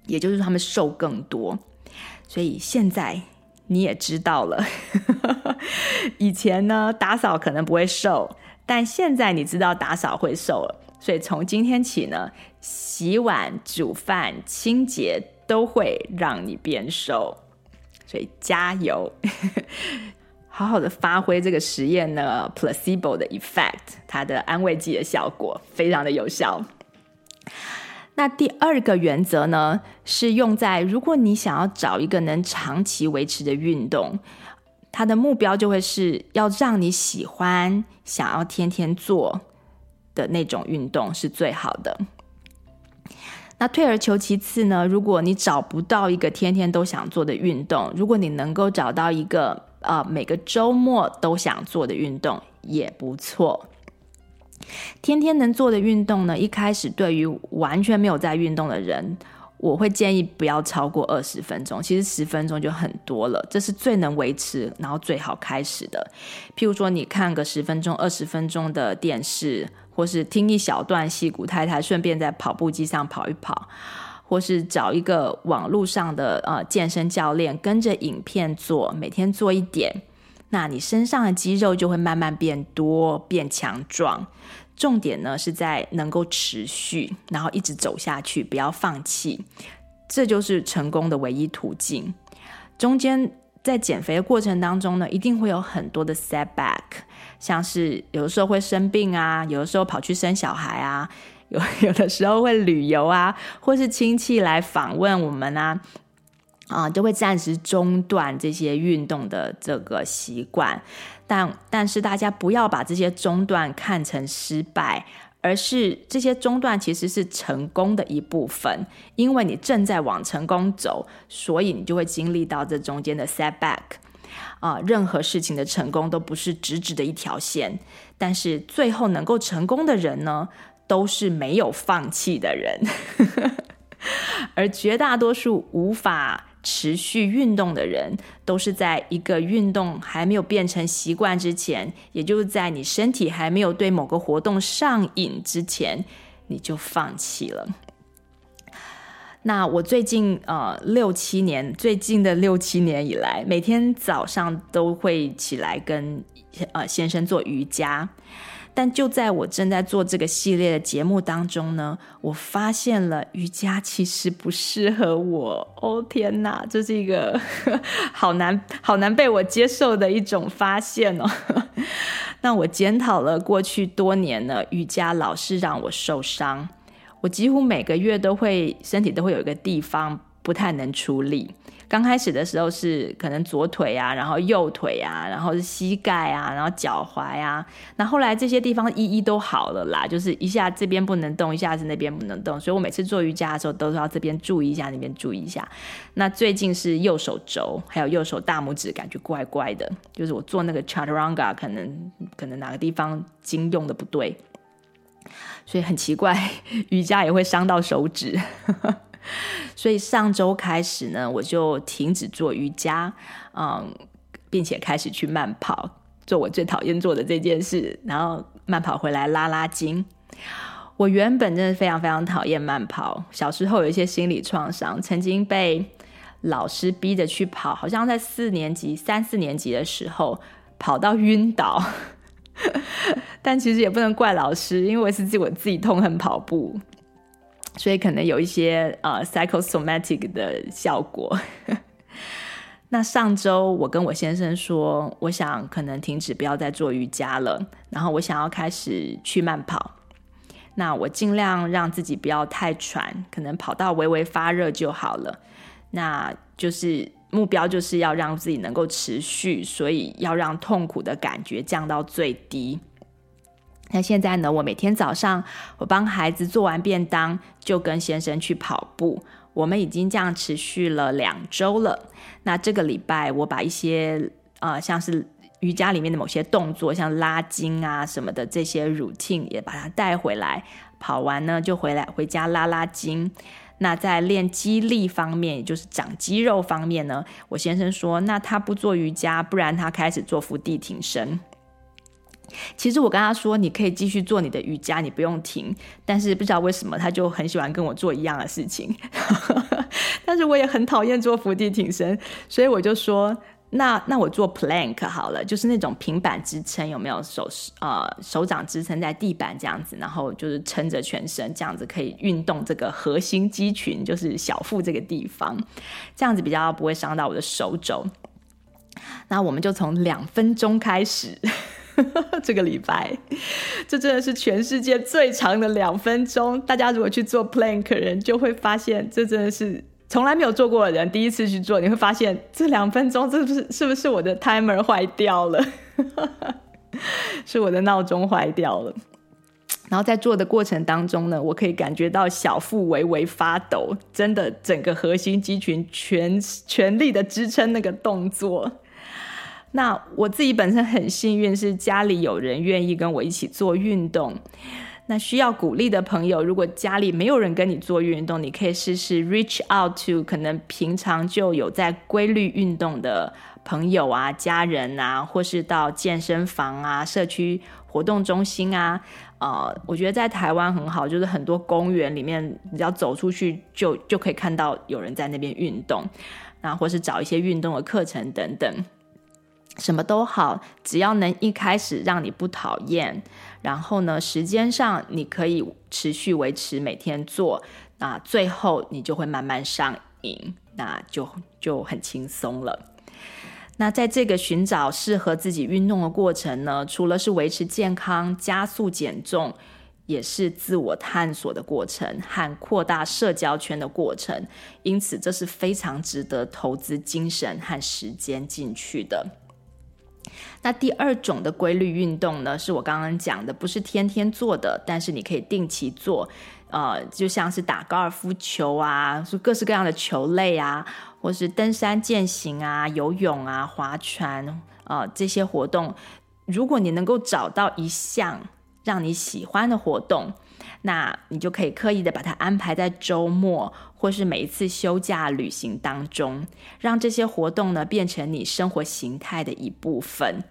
也就是他们瘦更多。所以现在你也知道了，以前呢打扫可能不会瘦，但现在你知道打扫会瘦了。所以从今天起呢，洗碗、煮饭、清洁都会让你变瘦。所以加油，好好的发挥这个实验呢，placebo 的 effect，它的安慰剂的效果非常的有效。那第二个原则呢，是用在如果你想要找一个能长期维持的运动，它的目标就会是要让你喜欢、想要天天做的那种运动是最好的。那退而求其次呢，如果你找不到一个天天都想做的运动，如果你能够找到一个、呃，每个周末都想做的运动也不错。天天能做的运动呢，一开始对于完全没有在运动的人，我会建议不要超过二十分钟。其实十分钟就很多了，这是最能维持，然后最好开始的。譬如说，你看个十分钟、二十分钟的电视，或是听一小段戏骨太太，顺便在跑步机上跑一跑，或是找一个网络上的呃健身教练，跟着影片做，每天做一点。那你身上的肌肉就会慢慢变多、变强壮。重点呢是在能够持续，然后一直走下去，不要放弃。这就是成功的唯一途径。中间在减肥的过程当中呢，一定会有很多的 setback，像是有的时候会生病啊，有的时候跑去生小孩啊，有有的时候会旅游啊，或是亲戚来访问我们啊。啊，就会暂时中断这些运动的这个习惯，但但是大家不要把这些中断看成失败，而是这些中断其实是成功的一部分，因为你正在往成功走，所以你就会经历到这中间的 setback。啊，任何事情的成功都不是直直的一条线，但是最后能够成功的人呢，都是没有放弃的人，而绝大多数无法。持续运动的人，都是在一个运动还没有变成习惯之前，也就是在你身体还没有对某个活动上瘾之前，你就放弃了。那我最近呃六七年，最近的六七年以来，每天早上都会起来跟呃先生做瑜伽。但就在我正在做这个系列的节目当中呢，我发现了瑜伽其实不适合我。哦天哪，这是一个 好难好难被我接受的一种发现哦。那我检讨了过去多年呢，瑜伽老是让我受伤，我几乎每个月都会身体都会有一个地方不太能出力。刚开始的时候是可能左腿啊，然后右腿啊，然后是膝盖啊，然后脚踝啊。那后来这些地方一一都好了啦，就是一下这边不能动，一下子那边不能动。所以我每次做瑜伽的时候，都是要这边注意一下，那边注意一下。那最近是右手肘还有右手大拇指感觉怪怪的，就是我做那个 Chaturanga 可能可能哪个地方筋用的不对，所以很奇怪，瑜伽也会伤到手指。所以上周开始呢，我就停止做瑜伽，嗯，并且开始去慢跑，做我最讨厌做的这件事，然后慢跑回来拉拉筋。我原本真的非常非常讨厌慢跑，小时候有一些心理创伤，曾经被老师逼着去跑，好像在四年级、三四年级的时候跑到晕倒。但其实也不能怪老师，因为我是自我自己痛恨跑步。所以可能有一些呃 psychosomatic 的效果。那上周我跟我先生说，我想可能停止不要再做瑜伽了，然后我想要开始去慢跑。那我尽量让自己不要太喘，可能跑到微微发热就好了。那就是目标就是要让自己能够持续，所以要让痛苦的感觉降到最低。那现在呢，我每天早上我帮孩子做完便当，就跟先生去跑步。我们已经这样持续了两周了。那这个礼拜，我把一些呃，像是瑜伽里面的某些动作，像拉筋啊什么的这些 routine 也把它带回来。跑完呢，就回来回家拉拉筋。那在练肌力方面，也就是长肌肉方面呢，我先生说，那他不做瑜伽，不然他开始做伏地挺身。其实我跟他说，你可以继续做你的瑜伽，你不用停。但是不知道为什么，他就很喜欢跟我做一样的事情。但是我也很讨厌做伏地挺身，所以我就说，那那我做 plank 好了，就是那种平板支撑，有没有手呃手掌支撑在地板这样子，然后就是撑着全身，这样子可以运动这个核心肌群，就是小腹这个地方，这样子比较不会伤到我的手肘。那我们就从两分钟开始。这个礼拜，这真的是全世界最长的两分钟。大家如果去做 plank 人，就会发现这真的是从来没有做过的人第一次去做，你会发现这两分钟，这不是是不是我的 timer 坏掉了？是我的闹钟坏掉了。然后在做的过程当中呢，我可以感觉到小腹微微发抖，真的整个核心肌群全全力的支撑那个动作。那我自己本身很幸运，是家里有人愿意跟我一起做运动。那需要鼓励的朋友，如果家里没有人跟你做运动，你可以试试 reach out to 可能平常就有在规律运动的朋友啊、家人啊，或是到健身房啊、社区活动中心啊。呃，我觉得在台湾很好，就是很多公园里面，你只要走出去就就可以看到有人在那边运动，那或是找一些运动的课程等等。什么都好，只要能一开始让你不讨厌，然后呢，时间上你可以持续维持每天做，那最后你就会慢慢上瘾，那就就很轻松了。那在这个寻找适合自己运动的过程呢，除了是维持健康、加速减重，也是自我探索的过程和扩大社交圈的过程，因此这是非常值得投资精神和时间进去的。那第二种的规律运动呢，是我刚刚讲的，不是天天做的，但是你可以定期做，呃，就像是打高尔夫球啊，是各式各样的球类啊，或是登山健行啊、游泳啊、划船，呃，这些活动，如果你能够找到一项让你喜欢的活动。那你就可以刻意的把它安排在周末，或是每一次休假旅行当中，让这些活动呢变成你生活形态的一部分。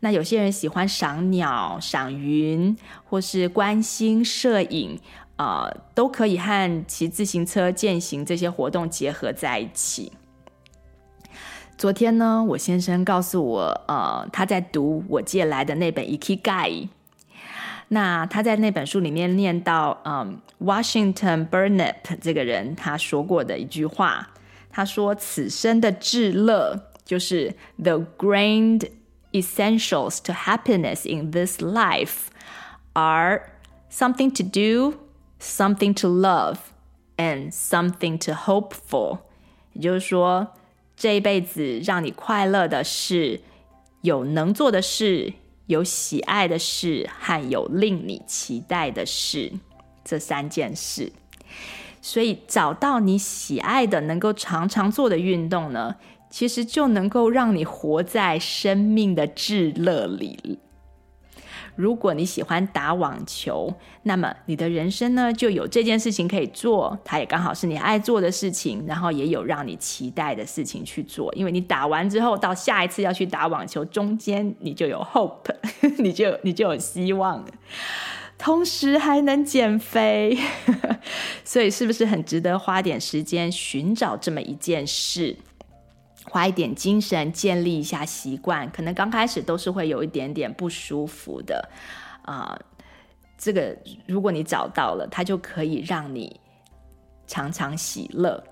那有些人喜欢赏鸟、赏云，或是观星、摄影，呃，都可以和骑自行车、健行这些活动结合在一起。昨天呢，我先生告诉我，呃，他在读我借来的那本《Ikigai》。那他在那本书里面念到，嗯，Washington Burnet 这个人他说过的一句话，他说：“此生的至乐就是 The grand essentials to happiness in this life are something to do, something to love, and something to hope for。”也就是说，这一辈子让你快乐的是有能做的事。有喜爱的事和有令你期待的事，这三件事。所以找到你喜爱的、能够常常做的运动呢，其实就能够让你活在生命的至乐里。如果你喜欢打网球，那么你的人生呢，就有这件事情可以做，它也刚好是你爱做的事情，然后也有让你期待的事情去做。因为你打完之后，到下一次要去打网球，中间你就有 hope，你就你就有希望，同时还能减肥，所以是不是很值得花点时间寻找这么一件事？花一点精神建立一下习惯，可能刚开始都是会有一点点不舒服的，啊、这个如果你找到了，它就可以让你常常喜乐。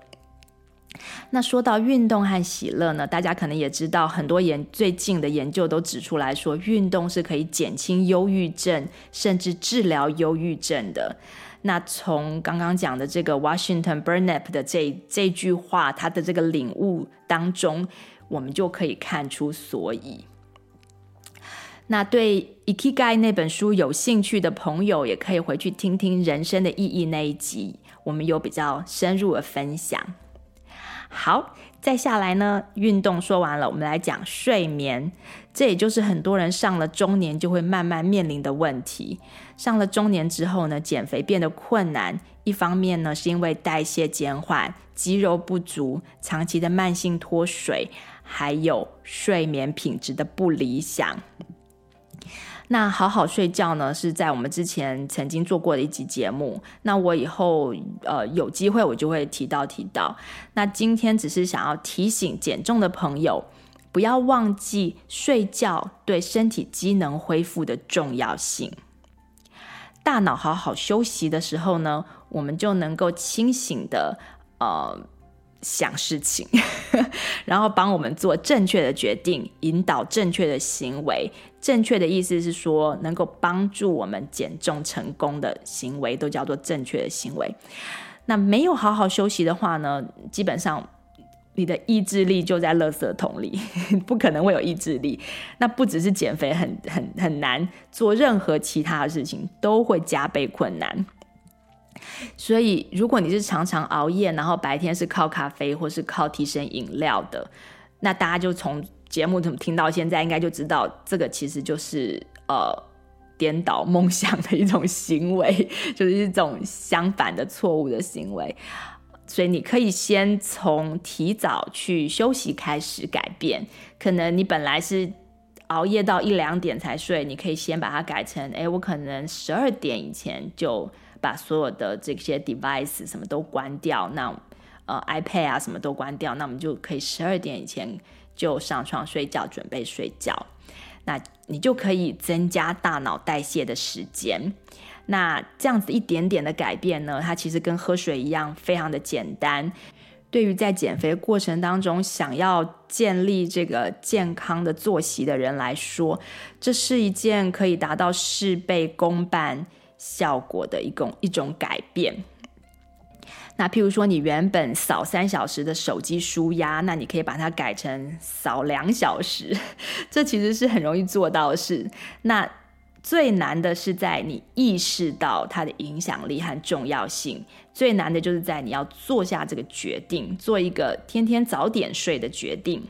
那说到运动和喜乐呢，大家可能也知道，很多研最近的研究都指出来说，运动是可以减轻忧郁症，甚至治疗忧郁症的。那从刚刚讲的这个 Washington Burnap 的这这句话，他的这个领悟当中，我们就可以看出所以。那对 Ikigai 那本书有兴趣的朋友，也可以回去听听人生的意义那一集，我们有比较深入的分享。好，再下来呢，运动说完了，我们来讲睡眠。这也就是很多人上了中年就会慢慢面临的问题。上了中年之后呢，减肥变得困难。一方面呢，是因为代谢减缓、肌肉不足、长期的慢性脱水，还有睡眠品质的不理想。那好好睡觉呢，是在我们之前曾经做过的一集节目。那我以后呃有机会我就会提到提到。那今天只是想要提醒减重的朋友，不要忘记睡觉对身体机能恢复的重要性。大脑好好休息的时候呢，我们就能够清醒的呃想事情，然后帮我们做正确的决定，引导正确的行为。正确的意思是说，能够帮助我们减重成功的行为，都叫做正确的行为。那没有好好休息的话呢，基本上。你的意志力就在垃圾桶里，不可能会有意志力。那不只是减肥很很很难，做任何其他的事情都会加倍困难。所以，如果你是常常熬夜，然后白天是靠咖啡或是靠提神饮料的，那大家就从节目怎么听到现在，应该就知道这个其实就是呃颠倒梦想的一种行为，就是一种相反的错误的行为。所以你可以先从提早去休息开始改变，可能你本来是熬夜到一两点才睡，你可以先把它改成，哎，我可能十二点以前就把所有的这些 device 什么都关掉，那呃 iPad 啊什么都关掉，那我们就可以十二点以前就上床睡觉，准备睡觉，那你就可以增加大脑代谢的时间。那这样子一点点的改变呢，它其实跟喝水一样，非常的简单。对于在减肥过程当中想要建立这个健康的作息的人来说，这是一件可以达到事倍功半效果的一种一种改变。那譬如说，你原本扫三小时的手机舒压，那你可以把它改成扫两小时，这其实是很容易做到的事。那最难的是在你意识到它的影响力和重要性，最难的就是在你要做下这个决定，做一个天天早点睡的决定。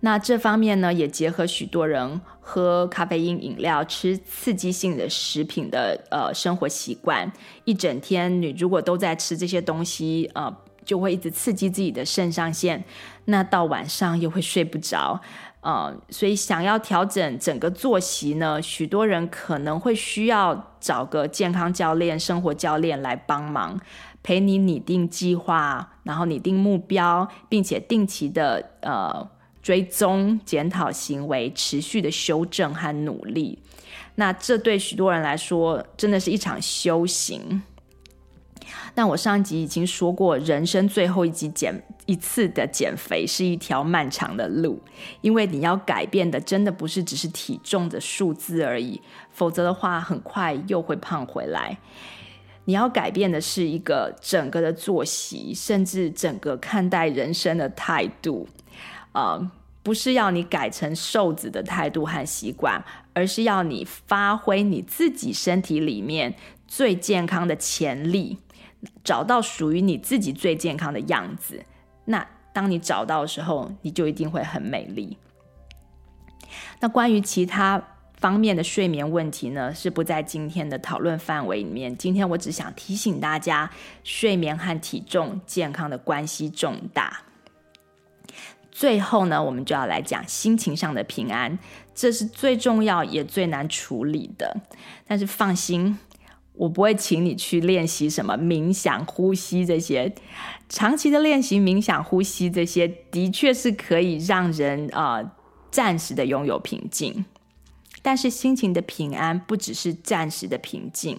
那这方面呢，也结合许多人喝咖啡因饮料、吃刺激性的食品的呃生活习惯。一整天你如果都在吃这些东西，呃，就会一直刺激自己的肾上腺，那到晚上又会睡不着。呃，所以想要调整整个作息呢，许多人可能会需要找个健康教练、生活教练来帮忙，陪你拟定计划，然后拟定目标，并且定期的呃追踪、检讨行为，持续的修正和努力。那这对许多人来说，真的是一场修行。但我上一集已经说过，人生最后一集减一次的减肥是一条漫长的路，因为你要改变的真的不是只是体重的数字而已，否则的话很快又会胖回来。你要改变的是一个整个的作息，甚至整个看待人生的态度，呃，不是要你改成瘦子的态度和习惯，而是要你发挥你自己身体里面最健康的潜力。找到属于你自己最健康的样子，那当你找到的时候，你就一定会很美丽。那关于其他方面的睡眠问题呢，是不在今天的讨论范围里面。今天我只想提醒大家，睡眠和体重健康的关系重大。最后呢，我们就要来讲心情上的平安，这是最重要也最难处理的。但是放心。我不会请你去练习什么冥想、呼吸这些，长期的练习冥想、呼吸这些，的确是可以让人啊、呃、暂时的拥有平静。但是心情的平安不只是暂时的平静，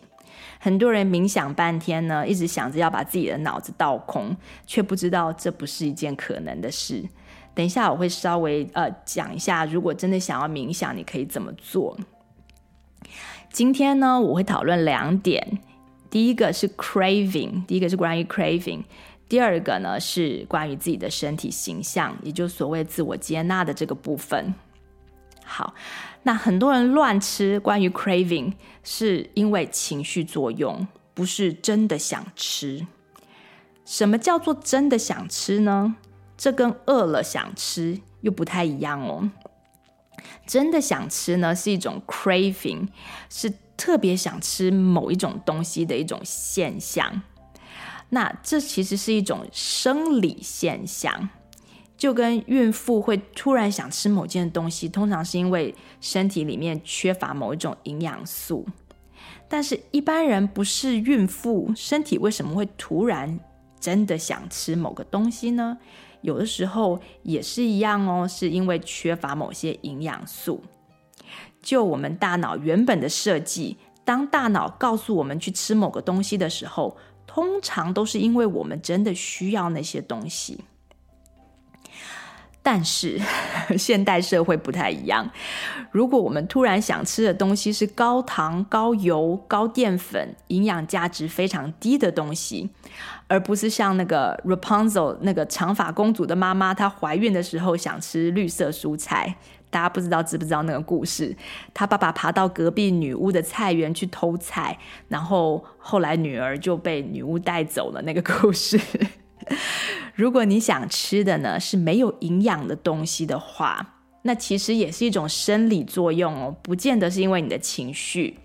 很多人冥想半天呢，一直想着要把自己的脑子倒空，却不知道这不是一件可能的事。等一下我会稍微呃讲一下，如果真的想要冥想，你可以怎么做。今天呢，我会讨论两点。第一个是 craving，第一个是关于 craving。第二个呢是关于自己的身体形象，也就所谓自我接纳的这个部分。好，那很多人乱吃，关于 craving 是因为情绪作用，不是真的想吃。什么叫做真的想吃呢？这跟饿了想吃又不太一样哦。真的想吃呢，是一种 craving，是特别想吃某一种东西的一种现象。那这其实是一种生理现象，就跟孕妇会突然想吃某件东西，通常是因为身体里面缺乏某一种营养素。但是一般人不是孕妇，身体为什么会突然真的想吃某个东西呢？有的时候也是一样哦，是因为缺乏某些营养素。就我们大脑原本的设计，当大脑告诉我们去吃某个东西的时候，通常都是因为我们真的需要那些东西。但是 现代社会不太一样，如果我们突然想吃的东西是高糖、高油、高淀粉、营养价值非常低的东西，而不是像那个 Rapunzel 那个长发公主的妈妈，她怀孕的时候想吃绿色蔬菜。大家不知道知不知道那个故事？她爸爸爬到隔壁女巫的菜园去偷菜，然后后来女儿就被女巫带走了。那个故事。如果你想吃的呢是没有营养的东西的话，那其实也是一种生理作用哦，不见得是因为你的情绪。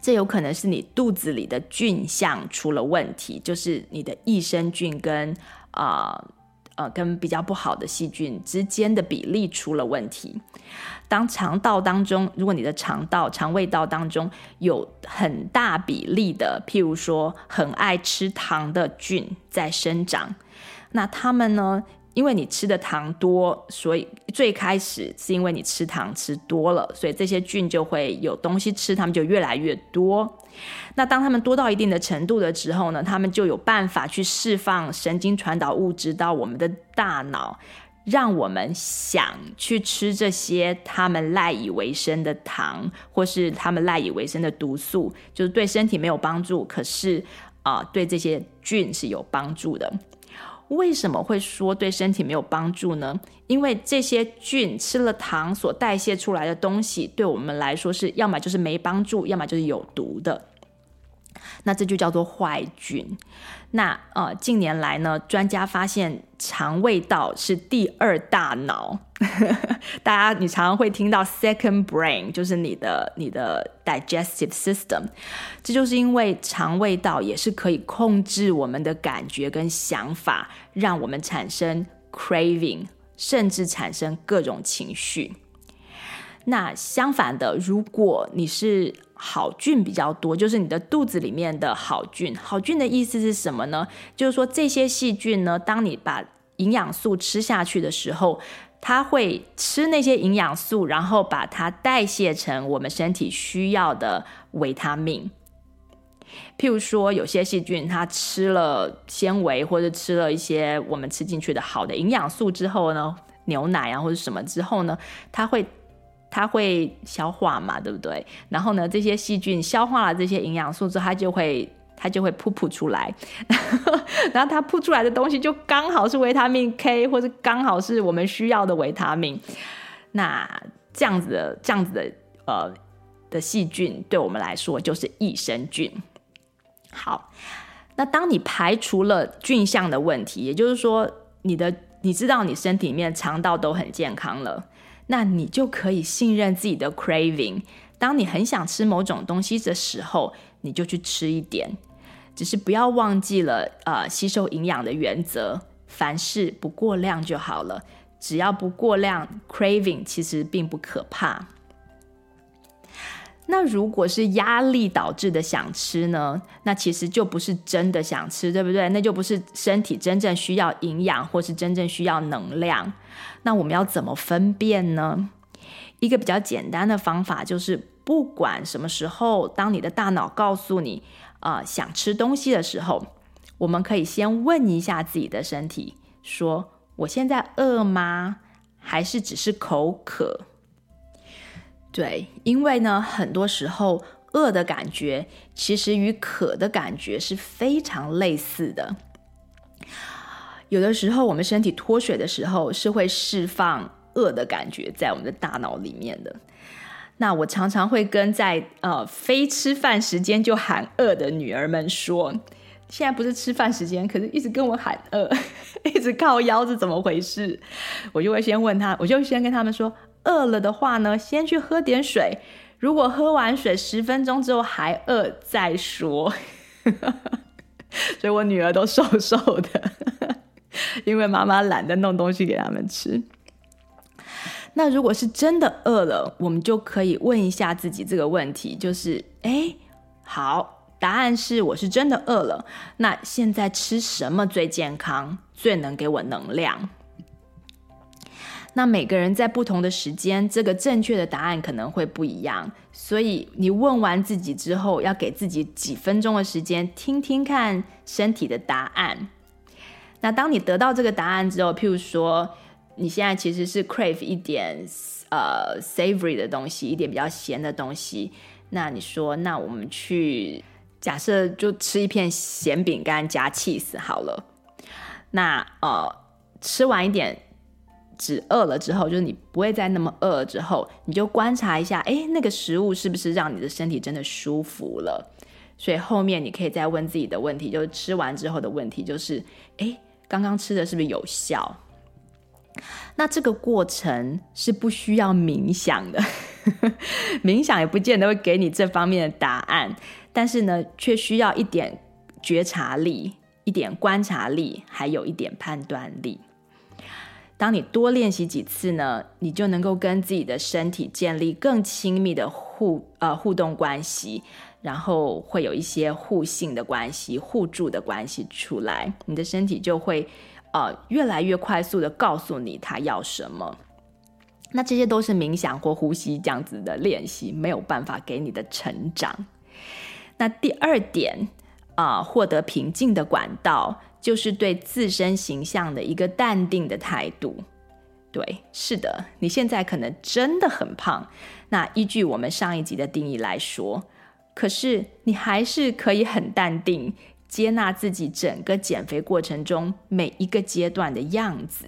这有可能是你肚子里的菌相出了问题，就是你的益生菌跟啊呃，呃跟比较不好的细菌之间的比例出了问题。当肠道当中，如果你的肠道、肠胃道当中有很大比例的，譬如说很爱吃糖的菌在生长，那它们呢，因为你吃的糖多，所以最开始是因为你吃糖吃多了，所以这些菌就会有东西吃，它们就越来越多。那当它们多到一定的程度的时候呢，它们就有办法去释放神经传导物质到我们的大脑，让我们想去吃这些他们赖以为生的糖，或是他们赖以为生的毒素，就是对身体没有帮助，可是啊、对这些菌是有帮助的。为什么会说对身体没有帮助呢？因为这些菌吃了糖所代谢出来的东西，对我们来说是要么就是没帮助，要么就是有毒的。那这就叫做坏菌。那呃，近年来呢，专家发现肠胃道是第二大脑。大家，你常常会听到 second brain，就是你的你的 digestive system。这就是因为肠胃道也是可以控制我们的感觉跟想法，让我们产生 craving，甚至产生各种情绪。那相反的，如果你是好菌比较多，就是你的肚子里面的好菌。好菌的意思是什么呢？就是说这些细菌呢，当你把营养素吃下去的时候，它会吃那些营养素，然后把它代谢成我们身体需要的维他命。譬如说，有些细菌它吃了纤维或者吃了一些我们吃进去的好的营养素之后呢，牛奶啊或者什么之后呢，它会。它会消化嘛，对不对？然后呢，这些细菌消化了这些营养素之后，它就会它就会噗噗出来，然后它噗出来的东西就刚好是维他命 K，或者刚好是我们需要的维他命。那这样子的这样子的呃的细菌，对我们来说就是益生菌。好，那当你排除了菌相的问题，也就是说，你的你知道你身体里面肠道都很健康了。那你就可以信任自己的 craving。当你很想吃某种东西的时候，你就去吃一点，只是不要忘记了呃吸收营养的原则，凡事不过量就好了。只要不过量，craving 其实并不可怕。那如果是压力导致的想吃呢？那其实就不是真的想吃，对不对？那就不是身体真正需要营养，或是真正需要能量。那我们要怎么分辨呢？一个比较简单的方法就是，不管什么时候，当你的大脑告诉你啊、想吃东西的时候，我们可以先问一下自己的身体，说：我现在饿吗？还是只是口渴？对，因为呢，很多时候饿的感觉其实与渴的感觉是非常类似的。有的时候我们身体脱水的时候是会释放饿的感觉在我们的大脑里面的。那我常常会跟在呃非吃饭时间就喊饿的女儿们说：现在不是吃饭时间，可是一直跟我喊饿，一直靠腰是怎么回事？我就会先问他，我就先跟他们说。饿了的话呢，先去喝点水。如果喝完水十分钟之后还饿，再说。所以我女儿都瘦瘦的，因为妈妈懒得弄东西给他们吃。那如果是真的饿了，我们就可以问一下自己这个问题，就是：哎，好，答案是我是真的饿了。那现在吃什么最健康，最能给我能量？那每个人在不同的时间，这个正确的答案可能会不一样。所以你问完自己之后，要给自己几分钟的时间，听听看身体的答案。那当你得到这个答案之后，譬如说你现在其实是 crave 一点呃 savory 的东西，一点比较咸的东西。那你说，那我们去假设就吃一片咸饼干加 cheese 好了。那呃吃完一点。只饿了之后，就是你不会再那么饿了之后，你就观察一下，哎，那个食物是不是让你的身体真的舒服了？所以后面你可以再问自己的问题，就是吃完之后的问题，就是，哎，刚刚吃的是不是有效？那这个过程是不需要冥想的，冥想也不见得会给你这方面的答案，但是呢，却需要一点觉察力、一点观察力，还有一点判断力。当你多练习几次呢，你就能够跟自己的身体建立更亲密的互呃互动关系，然后会有一些互信的关系、互助的关系出来，你的身体就会。呃，越来越快速的告诉你他要什么，那这些都是冥想或呼吸这样子的练习没有办法给你的成长。那第二点啊，获得平静的管道就是对自身形象的一个淡定的态度。对，是的，你现在可能真的很胖，那依据我们上一集的定义来说，可是你还是可以很淡定。接纳自己整个减肥过程中每一个阶段的样子。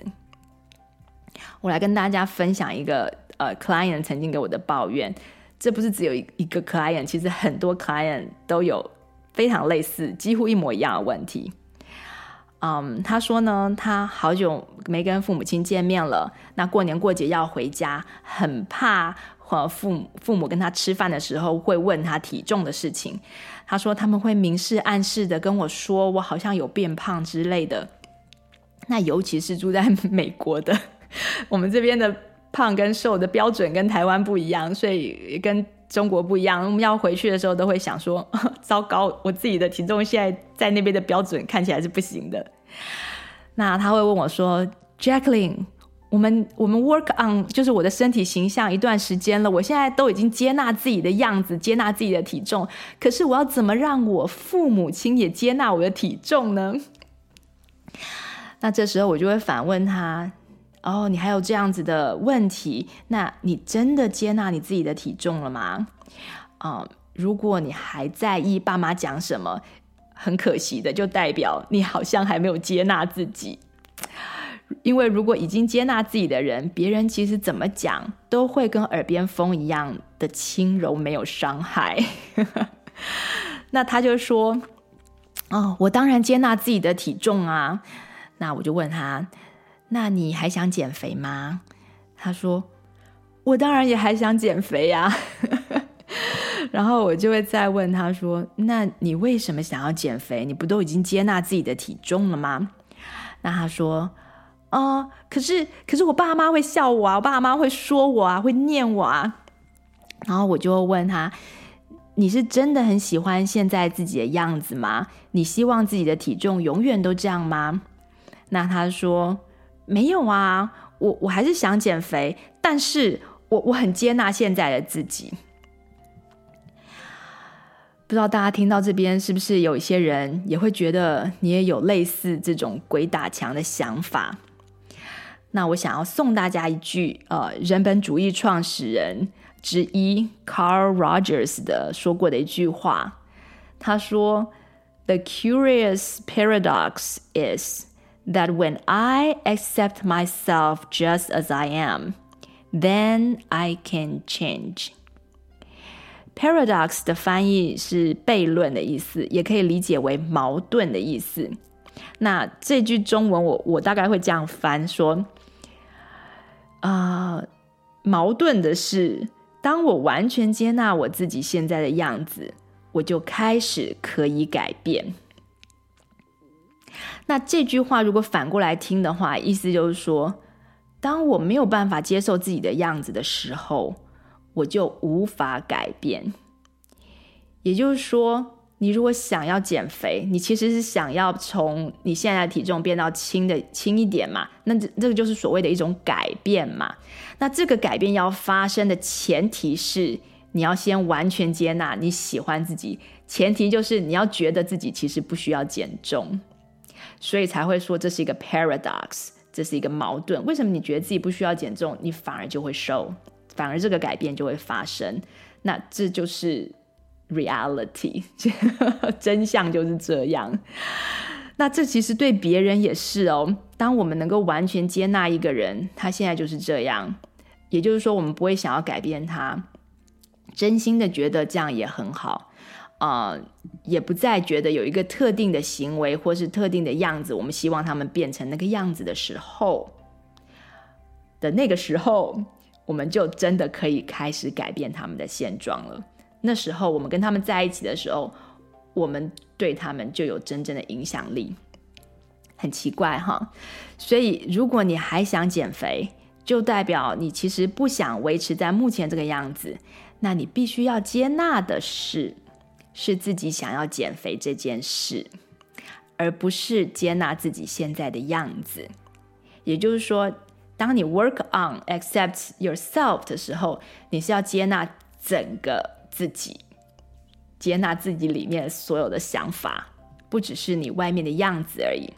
我来跟大家分享一个呃，client 曾经给我的抱怨。这不是只有一个 client，其实很多 client 都有非常类似、几乎一模一样的问题。嗯，他说呢，他好久没跟父母亲见面了，那过年过节要回家，很怕和父母父母跟他吃饭的时候会问他体重的事情。他说他们会明示暗示的跟我说，我好像有变胖之类的。那尤其是住在 美国的，我们这边的胖跟瘦的标准跟台湾不一样，所以跟中国不一样。我们要回去的时候都会想说，糟糕，我自己的体重现在在那边的标准看起来是不行的。那他会问我说，Jacqueline。我们我们 work on 就是我的身体形象一段时间了，我现在都已经接纳自己的样子，接纳自己的体重。可是我要怎么让我父母亲也接纳我的体重呢？那这时候我就会反问他：哦，你还有这样子的问题？那你真的接纳你自己的体重了吗？啊、如果你还在意爸妈讲什么，很可惜的，就代表你好像还没有接纳自己。因为如果已经接纳自己的人，别人其实怎么讲都会跟耳边风一样的轻柔，没有伤害。那他就说：“哦，我当然接纳自己的体重啊。”那我就问他：“那你还想减肥吗？”他说：“我当然也还想减肥呀。”然后我就会再问他说：“那你为什么想要减肥？你不都已经接纳自己的体重了吗？”那他说。哦、可是可是我爸妈会笑我啊，我爸妈会说我啊，会念我啊。然后我就会问他：“你是真的很喜欢现在自己的样子吗？你希望自己的体重永远都这样吗？”那他说：“没有啊，我我还是想减肥，但是我我很接纳现在的自己。”不知道大家听到这边是不是有一些人也会觉得你也有类似这种鬼打墙的想法？那我想要送大家一句，呃，人本主义创始人之一 Carl Rogers 的说过的一句话。他说：“The curious paradox is that when I accept myself just as I am, then I can change.” Paradox 的翻译是悖论的意思，也可以理解为矛盾的意思。那这句中文我我大概会这样翻说。啊，uh, 矛盾的是，当我完全接纳我自己现在的样子，我就开始可以改变。那这句话如果反过来听的话，意思就是说，当我没有办法接受自己的样子的时候，我就无法改变。也就是说，你如果想要减肥，你其实是想要从你现在的体重变到轻的轻一点嘛？那这这个就是所谓的一种改变嘛？那这个改变要发生的前提是，你要先完全接纳你喜欢自己，前提就是你要觉得自己其实不需要减重，所以才会说这是一个 paradox，这是一个矛盾。为什么你觉得自己不需要减重，你反而就会瘦，反而这个改变就会发生？那这就是。Reality，真相就是这样。那这其实对别人也是哦。当我们能够完全接纳一个人，他现在就是这样，也就是说，我们不会想要改变他，真心的觉得这样也很好。啊、呃，也不再觉得有一个特定的行为或是特定的样子，我们希望他们变成那个样子的时候的那个时候，我们就真的可以开始改变他们的现状了。那时候，我们跟他们在一起的时候，我们对他们就有真正的影响力。很奇怪哈，所以如果你还想减肥，就代表你其实不想维持在目前这个样子。那你必须要接纳的是，是自己想要减肥这件事，而不是接纳自己现在的样子。也就是说，当你 work on accept yourself 的时候，你是要接纳整个自己，接纳自己里面所有的想法，不只是你外面的样子而已。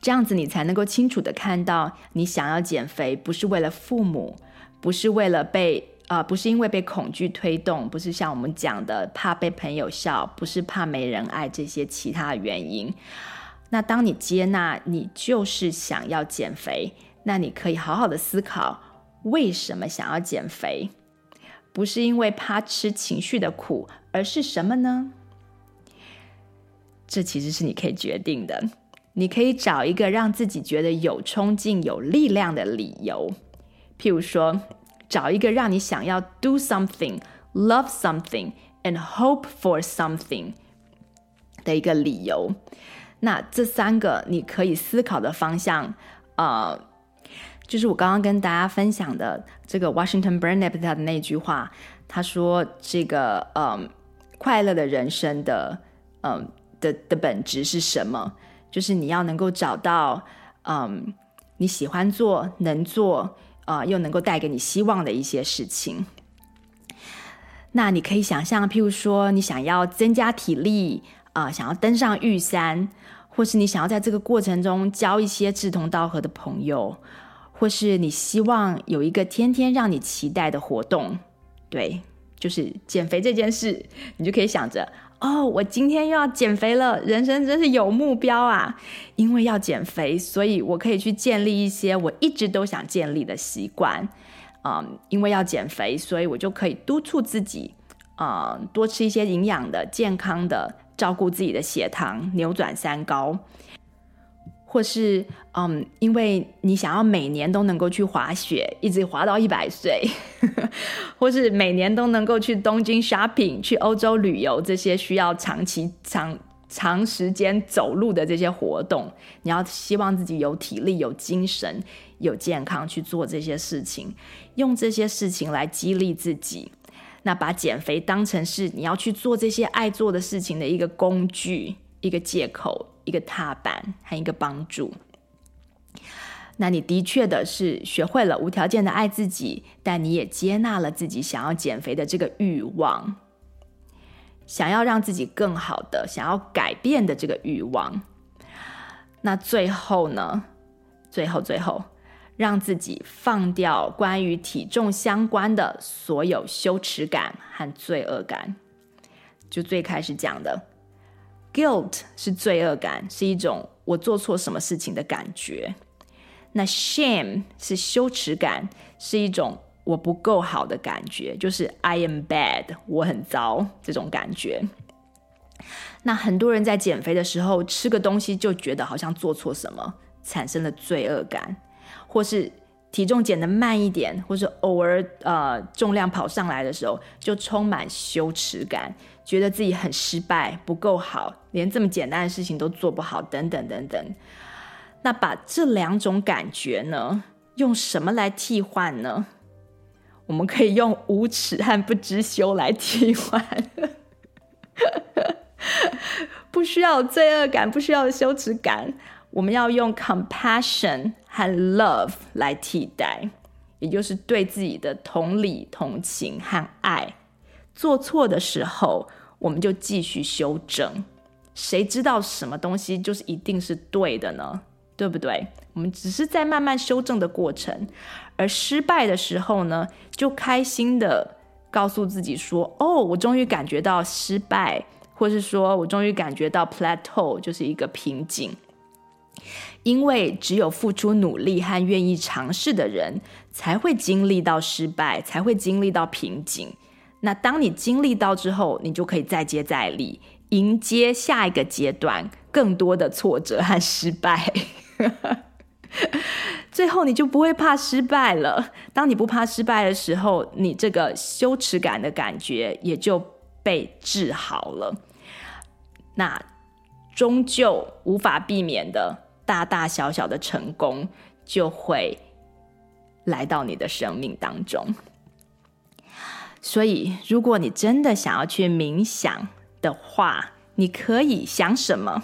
这样子，你才能够清楚地看到，你想要减肥不是为了父母，不是为了被啊、不是因为被恐惧推动，不是像我们讲的怕被朋友笑，不是怕没人爱这些其他原因。那当你接纳你就是想要减肥，那你可以好好的思考为什么想要减肥，不是因为怕吃情绪的苦，而是什么呢？这其实是你可以决定的。你可以找一个让自己觉得有冲劲、有力量的理由，譬如说，找一个让你想要 do something、love something and hope for something 的一个理由。那这三个你可以思考的方向，呃，就是我刚刚跟大家分享的这个 Washington Burnett 的那句话，他说：“这个，嗯，快乐的人生的，嗯的的本质是什么？”就是你要能够找到，嗯，你喜欢做、能做，呃，又能够带给你希望的一些事情。那你可以想象，譬如说，你想要增加体力，啊、想要登上玉山，或是你想要在这个过程中交一些志同道合的朋友，或是你希望有一个天天让你期待的活动，对，就是减肥这件事，你就可以想着。哦，我今天又要减肥了，人生真是有目标啊！因为要减肥，所以我可以去建立一些我一直都想建立的习惯。嗯，因为要减肥，所以我就可以督促自己，嗯，多吃一些营养的、健康的，照顾自己的血糖，扭转三高。或是，嗯，因为你想要每年都能够去滑雪，一直滑到一百岁，或是每年都能够去东京 shopping、去欧洲旅游，这些需要长期、长长时间走路的这些活动，你要希望自己有体力、有精神、有健康去做这些事情，用这些事情来激励自己。那把减肥当成是你要去做这些爱做的事情的一个工具、一个借口。一个踏板和一个帮助，那你的确的是学会了无条件的爱自己，但你也接纳了自己想要减肥的这个欲望，想要让自己更好的，想要改变的这个欲望。那最后呢？最后最后，让自己放掉关于体重相关的所有羞耻感和罪恶感，就最开始讲的。Guilt 是罪恶感，是一种我做错什么事情的感觉。那 shame 是羞耻感，是一种我不够好的感觉，就是 I am bad，我很糟这种感觉。那很多人在减肥的时候吃个东西就觉得好像做错什么，产生了罪恶感，或是体重减得慢一点，或者偶尔呃重量跑上来的时候就充满羞耻感。觉得自己很失败，不够好，连这么简单的事情都做不好，等等等等。那把这两种感觉呢，用什么来替换呢？我们可以用无耻和不知羞来替换。不需要罪恶感，不需要羞耻感，我们要用 compassion 和 love 来替代，也就是对自己的同理、同情和爱。做错的时候，我们就继续修正。谁知道什么东西就是一定是对的呢？对不对？我们只是在慢慢修正的过程。而失败的时候呢，就开心的告诉自己说：“哦，我终于感觉到失败，或是说我终于感觉到 plateau，就是一个瓶颈。因为只有付出努力和愿意尝试的人，才会经历到失败，才会经历到瓶颈。”那当你经历到之后，你就可以再接再厉，迎接下一个阶段更多的挫折和失败。最后，你就不会怕失败了。当你不怕失败的时候，你这个羞耻感的感觉也就被治好了。那终究无法避免的大大小小的成功，就会来到你的生命当中。所以，如果你真的想要去冥想的话，你可以想什么？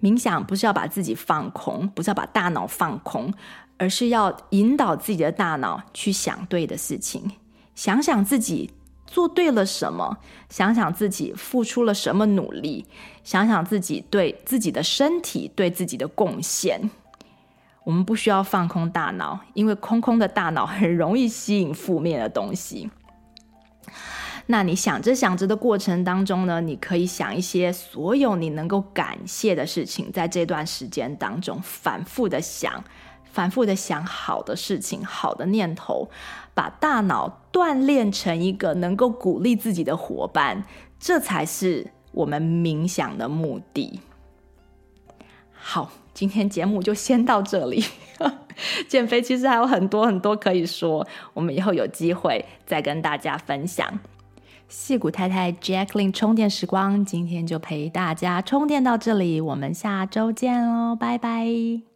冥想不是要把自己放空，不是要把大脑放空，而是要引导自己的大脑去想对的事情，想想自己做对了什么，想想自己付出了什么努力，想想自己对自己的身体、对自己的贡献。我们不需要放空大脑，因为空空的大脑很容易吸引负面的东西。那你想着想着的过程当中呢，你可以想一些所有你能够感谢的事情，在这段时间当中反复的想，反复的想好的事情、好的念头，把大脑锻炼成一个能够鼓励自己的伙伴，这才是我们冥想的目的。好，今天节目就先到这里。减肥其实还有很多很多可以说，我们以后有机会再跟大家分享。矽谷太太 j a c k l i n 充电时光，今天就陪大家充电到这里，我们下周见喽，拜拜！